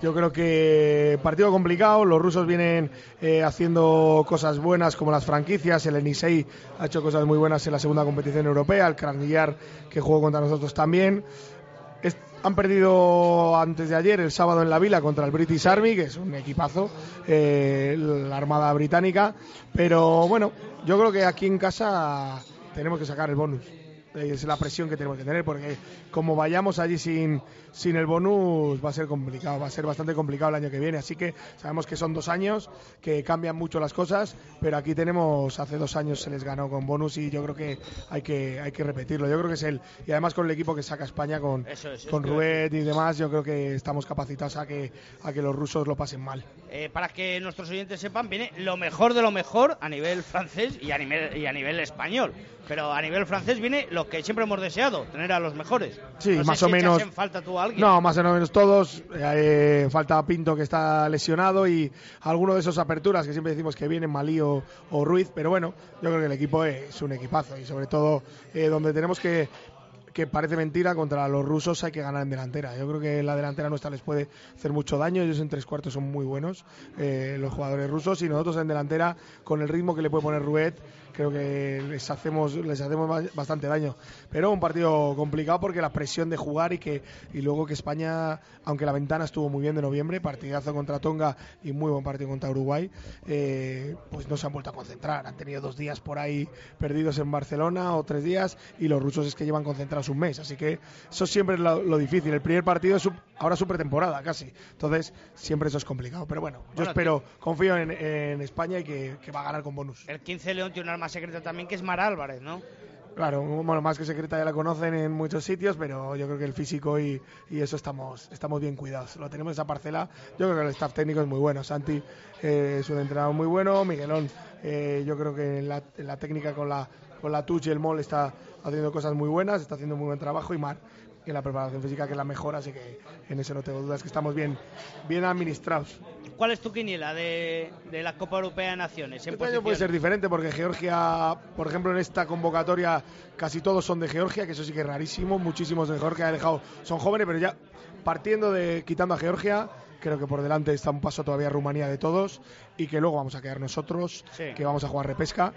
Yo creo que partido complicado, los rusos vienen eh, haciendo cosas buenas como las franquicias, el Enisei ha hecho cosas muy buenas en la segunda competición europea, el Krasnodar que jugó contra nosotros también. Es- han perdido antes de ayer, el sábado en la Vila, contra el British Army, que es un equipazo, eh, la Armada Británica. Pero bueno, yo creo que aquí en casa tenemos que sacar el bonus. Eh, Es la presión que tenemos que tener, porque como vayamos allí sin, sin el bonus va a ser complicado, va a ser bastante complicado el año que viene. Así que sabemos que son dos años, que cambian mucho las cosas, pero aquí tenemos, hace dos años se les ganó con bonus y yo creo que hay que, hay que repetirlo. Yo creo que es el, y además con el equipo que saca España con, Eso es, con Ruet y demás, yo creo que estamos capacitados a que, a que los rusos lo pasen mal. Eh, para que nuestros oyentes sepan, viene lo mejor de lo mejor a nivel francés y a nivel, y a nivel español. Pero a nivel francés viene lo que siempre hemos deseado, tener a los mejores. Sí, No más o menos. en falta tú a alguien. No, más o menos todos. Eh, falta Pinto que está lesionado y alguno de esos aperturas que siempre decimos que vienen Malí o, o Ruiz. Pero bueno, yo creo que el equipo es un equipazo y sobre todo eh, donde tenemos que que parece mentira, contra los rusos hay que ganar en delantera. Yo creo que la delantera nuestra les puede hacer mucho daño. Ellos en tres cuartos son muy buenos, eh, los jugadores rusos, y nosotros en delantera, con el ritmo que le puede poner Ruet, creo que les hacemos, les hacemos ba- bastante daño. Pero un partido complicado porque la presión de jugar y que y luego que España, aunque la ventana estuvo muy bien de noviembre, partidazo contra Tonga y muy buen partido contra Uruguay, eh, pues no se han vuelto a concentrar. Han tenido dos días por ahí perdidos en Barcelona o tres días y los rusos es que llevan concentrados un mes. Así que eso siempre es lo, lo difícil. El primer partido es su- ahora su pretemporada casi. Entonces siempre eso es complicado. Pero bueno, yo Bueno, espero, confío en, en España y que, que va a ganar con bonus. El 15 de León tiene un arma secreta también que es Mar Álvarez, ¿no? Claro, bueno, más que secreta ya la conocen en muchos sitios, pero yo creo que el físico y, y eso estamos, estamos bien cuidados. Lo tenemos esa parcela. Yo creo que el staff técnico es muy bueno. Santi eh, es un entrenador muy bueno. Miguelón, eh, yo creo que en la, en la técnica con la, con la touch y el mol está haciendo cosas muy buenas, está haciendo muy buen trabajo. Y Mar en la preparación física que es la mejor, así que en eso no tengo dudas que estamos bien, bien administrados. ¿Cuál es tu quiniela de, de la Copa Europea de Naciones? En Este año puede ser diferente porque Georgia, por ejemplo, en esta convocatoria casi todos son de Georgia, que eso sí que es rarísimo. Muchísimos de Georgia han dejado, son jóvenes, pero ya partiendo de quitando a Georgia, creo que por delante está un paso todavía Rumanía de todos y que luego vamos a quedar nosotros, Sí. que vamos a jugar repesca.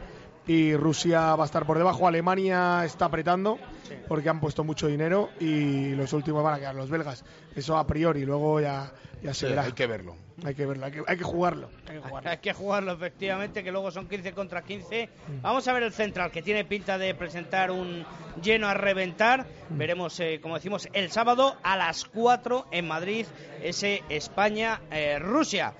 Y Rusia va a estar por debajo, Alemania está apretando porque han puesto mucho dinero y los últimos van a quedar los belgas. Eso a priori, luego ya, ya se Sí, verá. hay que verlo. Hay que verlo, hay que, hay que jugarlo. Hay que jugarlo. Hay que jugarlo, efectivamente, que luego son 15 contra 15. Mm. Vamos a ver el central, que tiene pinta de presentar un lleno a reventar. Mm. Veremos, eh, como decimos, el sábado a las 4 en Madrid, ese España-Rusia.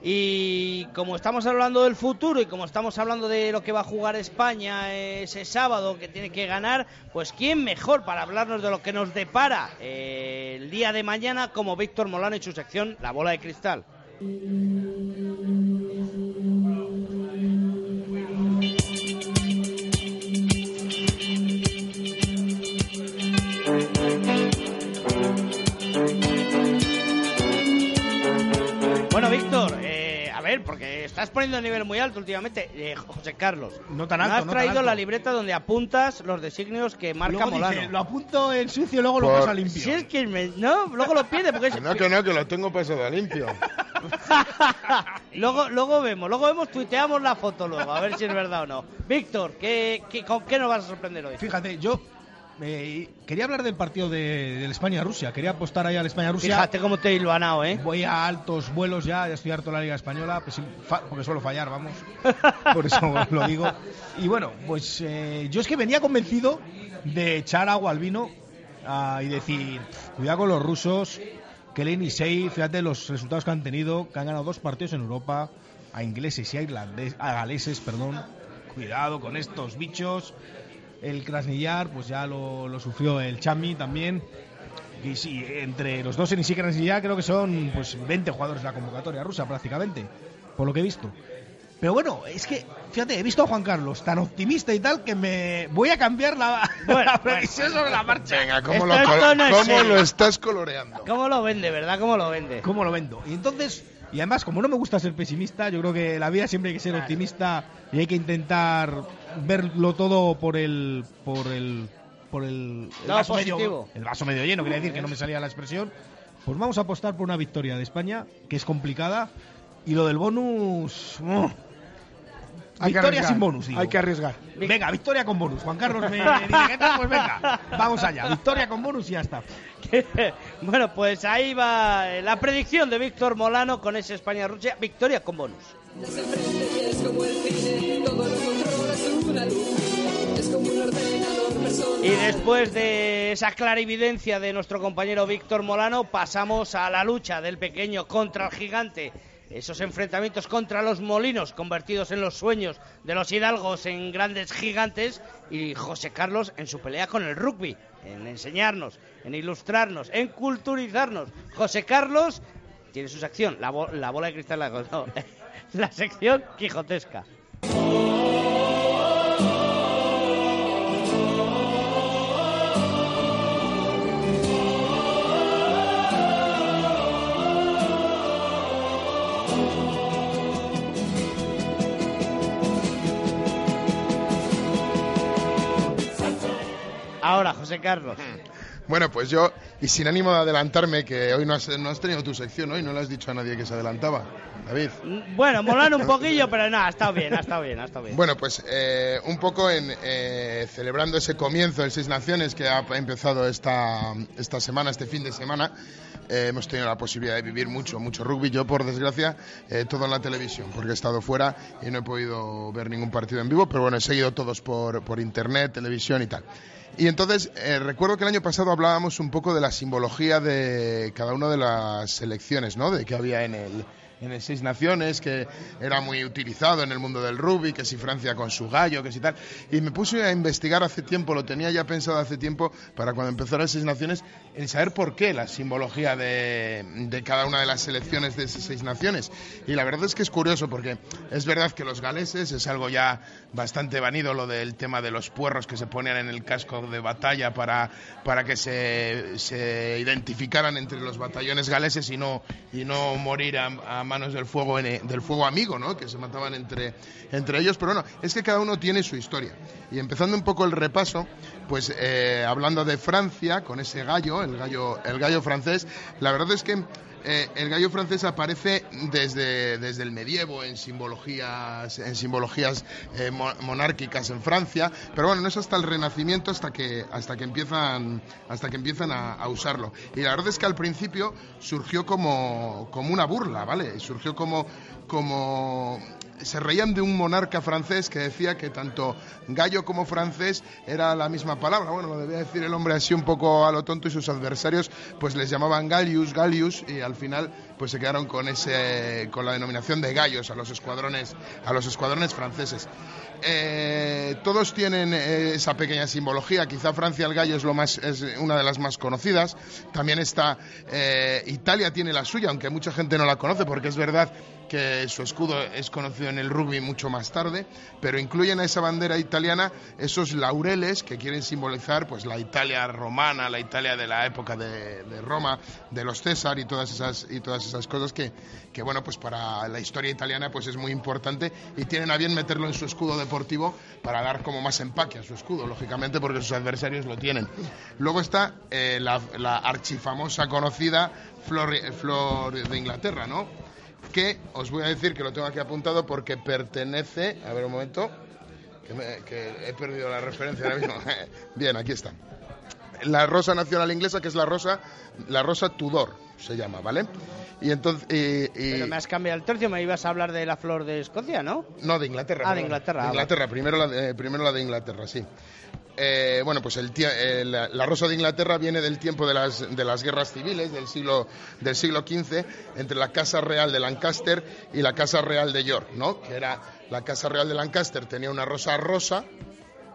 Y como estamos hablando del futuro y como estamos hablando de lo que va a jugar España ese sábado que tiene que ganar, pues quién mejor para hablarnos de lo que nos depara eh, el día de mañana como Víctor Molano y su sección La Bola de Cristal. Poniendo el nivel muy alto últimamente. Eh, José Carlos, No tan me alto, has no tan traído alto. la libreta donde apuntas los designios que marca Luego Molano. dice, lo apunto en sucio y luego lo Por- pasa limpio. Si es que me- no, luego lo pide porque es- no, que no, que lo tengo pasado a limpio. luego, luego vemos, luego vemos, tuiteamos la foto luego, a ver si es verdad o no. Víctor, ¿qué, qué, ¿con qué nos vas a sorprender hoy? Fíjate, yo eh, quería hablar del partido de, del España-Rusia. Quería apostar ahí al España-Rusia. Fíjate cómo te he ¿eh? Voy a altos vuelos ya, ya estoy harto de la Liga Española, pues porque suelo fallar, vamos. Por eso lo digo. Y bueno, pues eh, yo es que venía convencido de echar agua al vino ah, y decir, cuidado con los rusos, que el Enisei, fíjate los resultados que han tenido, que han ganado dos partidos en Europa, a ingleses y a, irlandes, a galeses, perdón. Cuidado con estos bichos. El Krasnillar, pues ya lo, lo sufrió el Chami también. Y sí, entre los dos en y Krasnillar creo que son pues 20 jugadores de la convocatoria rusa prácticamente, por lo que he visto. Pero bueno, es que, fíjate, he visto a Juan Carlos tan optimista y tal que me voy a cambiar la, la previsión sobre la marcha. Venga, ¿cómo, no lo estás coloreando? ¿Cómo lo vende, verdad? ¿Cómo lo vende? ¿Cómo lo vendo? Y entonces, y además, como no me gusta ser pesimista, yo creo que la vida siempre hay que ser optimista y hay que intentar verlo todo por el, por el, por el, vaso positivo. medio, el vaso medio lleno, quería decir que no me salía la expresión. Pues vamos a apostar por una victoria de España, que es complicada. Y lo del bonus. ¡oh! Hay que victoria arriesgar, sin bonus. digo. Hay que arriesgar. Venga, victoria con bonus. Juan Carlos me dice, ¿qué tal? Pues venga, vamos allá. Victoria con bonus y ya está. bueno, pues ahí va la predicción de Víctor Molano con ese España-Rusia. Victoria con bonus. Y después de esa clarividencia de nuestro compañero Víctor Molano, pasamos a la lucha del pequeño contra el gigante. Esos enfrentamientos contra los molinos, convertidos en los sueños de los hidalgos en grandes gigantes, y José Carlos en su pelea con el rugby, en enseñarnos, en ilustrarnos, en culturizarnos. José Carlos tiene su sección, la, bo- la bola de cristal, la, no, la sección quijotesca. Ahora, José Carlos. Bueno, pues yo, y sin ánimo de adelantarme, que hoy no has, no has tenido tu sección, hoy no le has dicho a nadie que se adelantaba, David. Bueno, Molano un poquillo, pero no, ha estado bien, ha estado bien, ha estado bien. Bueno, pues eh, un poco en eh, celebrando ese comienzo del Seis Naciones que ha empezado esta, esta semana, este fin de semana. eh, hemos tenido la posibilidad de vivir mucho, mucho rugby. Yo, por desgracia, eh, todo en la televisión, porque he estado fuera y no he podido ver ningún partido en vivo, pero bueno, he seguido todos por, por internet, televisión y tal. Y entonces, eh, recuerdo que el año pasado hablábamos un poco de la simbología de cada una de las selecciones, ¿no? De que había en el, en el Seis Naciones, que era muy utilizado en el mundo del rugby, que si Francia con su gallo, que si tal. Y me puse a investigar hace tiempo, lo tenía ya pensado hace tiempo, para cuando empezara el Seis Naciones, en saber por qué la simbología de, de cada una de las selecciones de esas Seis Naciones. Y la verdad es que es curioso, porque es verdad que los galeses es algo ya bastante vanido, lo del tema de los puerros que se ponían en el casco de batalla para, para que se, se identificaran entre los batallones galeses y no, y no morir a, a manos del fuego, ene- del fuego amigo, ¿no? que se mataban entre, entre ellos. Pero no, es que cada uno tiene su historia. Y empezando un poco el repaso, pues eh, hablando de Francia, con ese gallo, el gallo, el gallo francés, la verdad es que eh, el gallo francés aparece desde, desde el medievo en simbologías, en simbologías eh, mo- monárquicas en Francia, pero bueno, no es hasta el Renacimiento hasta que, hasta que empiezan, hasta que empiezan a, a usarlo. Y la verdad es que al principio surgió como, como una burla, ¿vale? Surgió como, como se reían de un monarca francés que decía que tanto gallo como francés era la misma palabra. Bueno, lo debía decir el hombre así un poco a lo tonto y sus adversarios pues les llamaban gallius, gallius y al final pues se quedaron con ese con la denominación de gallos a los escuadrones a los escuadrones franceses. Eh, todos tienen eh, esa pequeña simbología. Quizá Francia el gallo es lo más es una de las más conocidas. También está eh, Italia tiene la suya, aunque mucha gente no la conoce porque es verdad que su escudo es conocido en el rugby mucho más tarde, pero incluyen a esa bandera italiana esos laureles que quieren simbolizar pues la Italia romana, la Italia de la época de, Roma, de los César y todas esas y todas esas cosas que, que bueno pues para la historia italiana pues es muy importante y tienen a bien meterlo en su escudo deportivo para dar como más empaque a su escudo, lógicamente porque sus adversarios lo tienen. Luego está eh, la, la archifamosa conocida flor de Inglaterra, ¿no? Que os voy a decir que lo tengo aquí apuntado porque pertenece, a ver un momento, que, me- que he perdido la referencia ahora mismo. Bien, aquí está. La rosa nacional inglesa, que es la rosa, la rosa Tudor, se llama, ¿vale? Y entonces, y- y- Pero me has cambiado el tercio, me ibas a hablar de la flor de Escocia, ¿no? no, de Inglaterra. Ah, de. Inglaterra, De ah, Inglaterra, primero, la de, primero la de Inglaterra, sí. Eh, bueno, pues el eh, la, la rosa de Inglaterra viene del tiempo de las, de las guerras civiles del siglo, del siglo XV entre la Casa Real de Lancaster y la Casa Real de York, ¿no? Que era la Casa Real de Lancaster tenía una rosa rosa,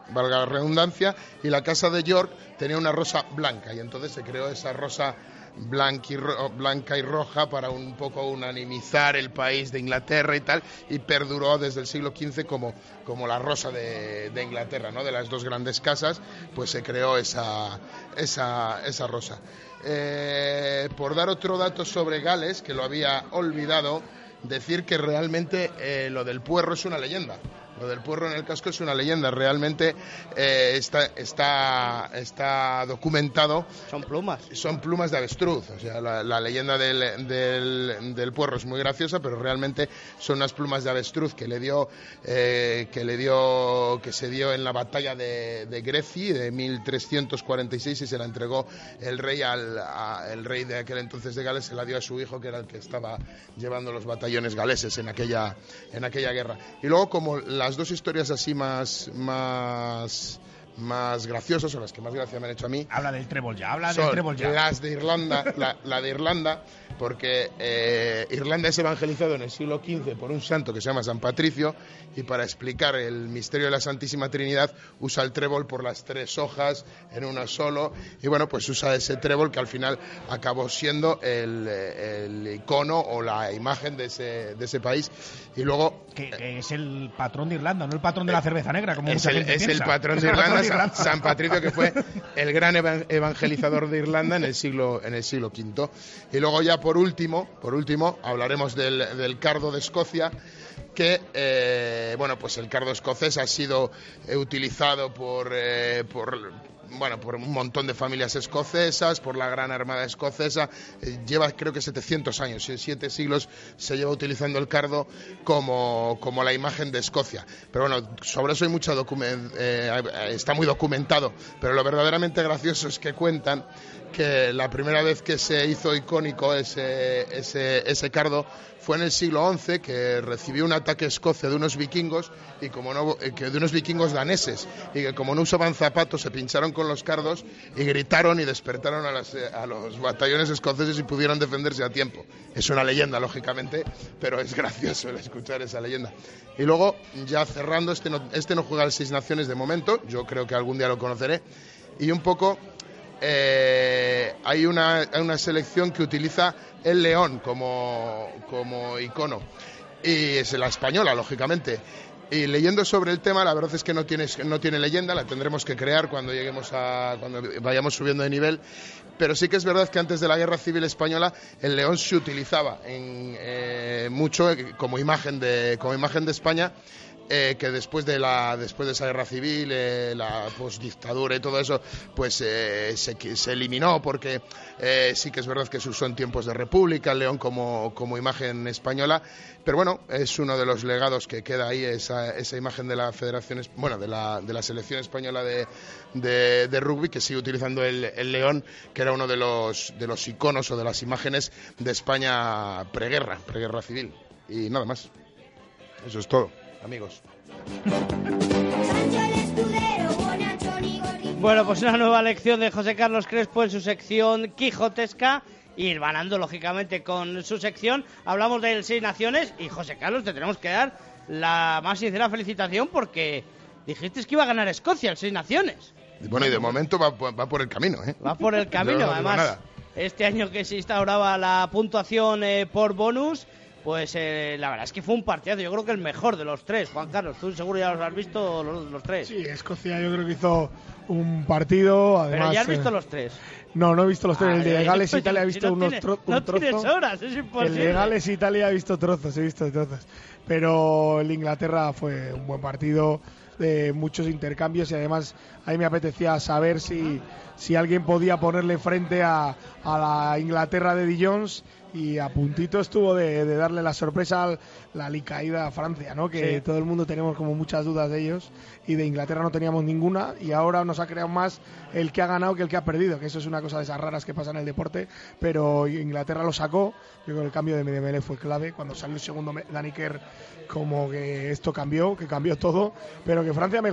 valga la redundancia, y la Casa de York tenía una rosa blanca y entonces se creó esa rosa blanca y, blanca y roja para un poco unanimizar el país de Inglaterra y tal, y perduró desde el siglo XV como, como la rosa de, de Inglaterra, ¿no? de las dos grandes casas, pues se creó esa, esa, esa rosa. Eh, por dar otro dato sobre Gales, que lo había olvidado, decir que realmente eh, lo del puerro es una leyenda. Lo del puerro en el casco es una leyenda, realmente eh, está, está, está documentado. Son plumas. Son plumas de avestruz, o sea, la, la leyenda del, del, del puerro es muy graciosa, pero realmente son unas plumas de avestruz que le dio, eh, que le dio, que se dio en la batalla de, de Greci de 1346 y se la entregó el rey al a- el rey de aquel entonces de Gales, se la dio a su hijo que era el que estaba llevando los batallones galeses en aquella, en aquella guerra. Y luego como las dos historias así más, más más graciosas o las que más gracia me han hecho a mí Habla del trébol ya, habla del trébol ya. las de Irlanda, la, la de Irlanda, porque eh, Irlanda es evangelizado en el siglo XV por un santo que se llama San Patricio y para explicar el misterio de la Santísima Trinidad usa el trébol por las tres hojas en una solo y bueno pues usa ese trébol que al final acabó siendo el, eh, el icono o la imagen de ese, de ese país y luego Que, que es el patrón de Irlanda, no el patrón de la cerveza negra, como es mucha el, gente es el piensa. patrón Es de el Irlanda, San, Patricio, que fue el gran evan- evangelizador de Irlanda en el siglo en el siglo V. Y luego ya por último, por último, hablaremos del, del cardo de Escocia, que eh, bueno, pues el cardo escocés ha sido eh, utilizado por, eh, por bueno, por un montón de familias escocesas, por la Gran Armada escocesa. Eh, lleva creo que 700 años, en siete siglos se lleva utilizando el cardo como, como la imagen de Escocia. Pero bueno, sobre eso hay mucha documen- eh, está muy documentado. Pero lo verdaderamente gracioso es que cuentan que la primera vez que se hizo icónico ese, ese cardo fue en el siglo XI, que recibió un ataque a Escocia de unos vikingos y como no, eh, que de unos vikingos daneses y que como no usaban zapatos se pincharon con los cardos y gritaron y despertaron a, eh, a los batallones escoceses y pudieron defenderse a tiempo. Es una leyenda, lógicamente, pero es gracioso el escuchar esa leyenda. Y luego, ya cerrando, este no, este no juega al Seis Naciones de momento, yo creo que algún día lo conoceré, y un poco eh, hay una, hay una selección que utiliza el león como, icono y es la española, lógicamente. Y leyendo sobre el tema, la verdad es que no tiene, no tiene leyenda, la tendremos que crear cuando lleguemos a, cuando vayamos subiendo de nivel. Pero sí que es verdad que antes de la Guerra Civil Española el león se utilizaba en, eh, mucho como imagen de, como imagen de España eh, que después de la después de esa guerra civil eh, la postdictadura y todo eso pues eh, se, se eliminó porque eh, sí que es verdad que se usó tiempos de república león como, como imagen española pero bueno es uno de los legados que queda ahí esa, esa imagen de la federación bueno de la, de la selección española de, de, de rugby que sigue utilizando el, el león que era uno de los de los iconos o de las imágenes de España preguerra preguerra civil y nada más. Eso es todo amigos Bueno, pues una nueva lección de José Carlos Crespo en su sección quijotesca. Ir ganando, lógicamente, con su sección. Hablamos del Seis Naciones y, José Carlos, te tenemos que dar la más sincera felicitación porque dijiste que iba a ganar Escocia el Seis Naciones. Bueno, y de momento va, va por el camino, ¿eh? Va por el camino, No, además. nada. Este año que se instauraba la puntuación eh, por bonus, pues eh, la verdad es que fue un partidazo. Yo creo que el mejor de los tres. Juan Carlos, tú seguro ya los has visto los, los tres. Sí, Escocia yo creo que hizo un partido. Además, Pero ya has visto eh, los tres. No, no he visto los tres. Ah, el de eh, Gales Italia he visto no unos tienes- tro- un no trozo. tienes horas, es El imposible. de Gales Italia he visto trozos, he visto trozos. Pero el Inglaterra fue un buen partido de muchos intercambios y además a mí me apetecía saber si, si alguien podía ponerle frente a, a la Inglaterra de Jones y a puntito estuvo de, de darle la sorpresa a la alicaída a Francia, ¿no? Que Sí. todo el mundo tenemos como muchas dudas de ellos y de Inglaterra no teníamos ninguna y ahora nos ha creado más el que ha ganado que el que ha perdido, que eso es una cosa de esas raras que pasa en el deporte, pero Inglaterra lo sacó, yo creo que el cambio de Medemele fue clave, cuando salió el segundo Daniker como que esto cambió, que cambió todo, pero que Francia me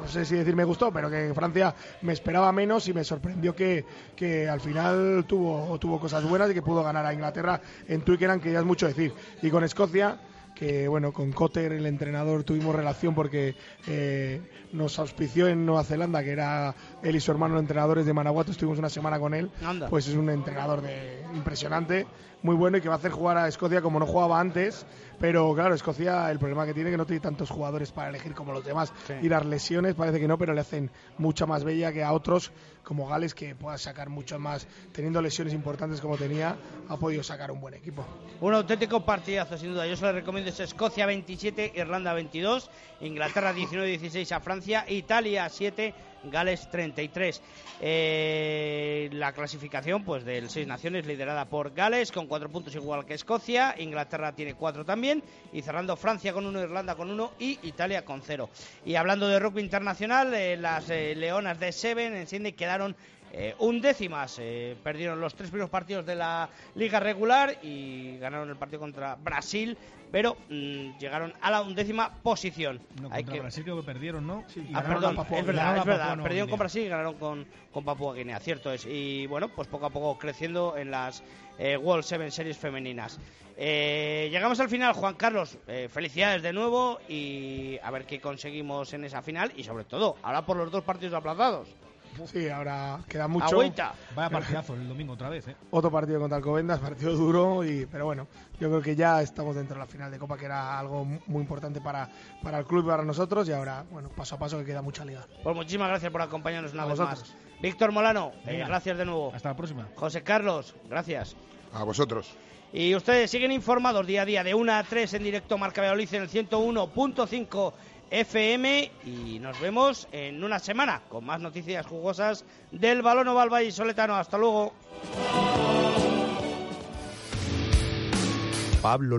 no sé si decir me gustó, pero que Francia me esperaba menos y me sorprendió que, que al final tuvo, tuvo cosas buenas y que pudo ganar a Inglaterra en Twickenham, que ya es mucho decir. Y con Escocia, que bueno, con Cotter, el entrenador, tuvimos relación porque eh, nos auspició en Nueva Zelanda, que era él y su hermano entrenadores de Managuato, estuvimos una semana con él. Anda. Pues es un entrenador de impresionante, muy bueno y que va a hacer jugar a Escocia como no jugaba antes. Pero claro, Escocia, el problema que tiene es que no tiene tantos jugadores para elegir como los demás. Sí. Y las lesiones parece que no, pero le hacen mucha más bella que a otros como Gales, que pueda sacar mucho más, teniendo lesiones importantes como tenía, ha podido sacar un buen equipo. Un auténtico partidazo, sin duda. Yo se lo recomiendo. Es Escocia 27, Irlanda 22, Inglaterra 19-16 a Francia, Italia 7, Gales 33. Eh, la clasificación pues del Seis Naciones liderada por Gales con cuatro puntos igual que Escocia, Inglaterra tiene cuatro también y cerrando Francia con uno, Irlanda con uno y Italia con cero. Y hablando de rugby internacional, eh, las eh, Leonas de Seven en Sydney quedaron eh, undécimas. Eh, perdieron los tres primeros partidos de la liga regular y ganaron el partido contra Brasil, pero mm, llegaron a la undécima posición. No, Hay contra que- Brasil creo que perdieron, ¿no? Y Ah, perdón, es verdad, es verdad. Perdieron con. Brasil y ganaron con, con Papúa Guinea, cierto es. Y bueno, pues poco a poco creciendo en las eh, World Seven Series femeninas. Eh, llegamos al final, Juan Carlos. eh, felicidades de nuevo y a ver qué conseguimos en esa final y sobre todo, ahora por los dos partidos aplazados. Sí, ahora queda mucho. Agüita. Vaya partidazo el domingo otra vez, ¿eh? Otro partido contra Alcobendas, partido duro, y, pero bueno, yo creo que ya estamos dentro de la final de Copa, que era algo muy importante para, para el club y para nosotros, y ahora, bueno, paso a paso que queda mucha liga. Pues muchísimas gracias por acompañarnos una A vez vosotros. más. Víctor Molano, eh, Venga. gracias de nuevo. Hasta la próxima. José Carlos, gracias. A vosotros. Y ustedes siguen informados día a día de 1 a 3 en directo Marca Valladolid en el 101.5 FM y nos vemos en una semana con más noticias jugosas del balón oval Soletano. Hasta luego. Pablo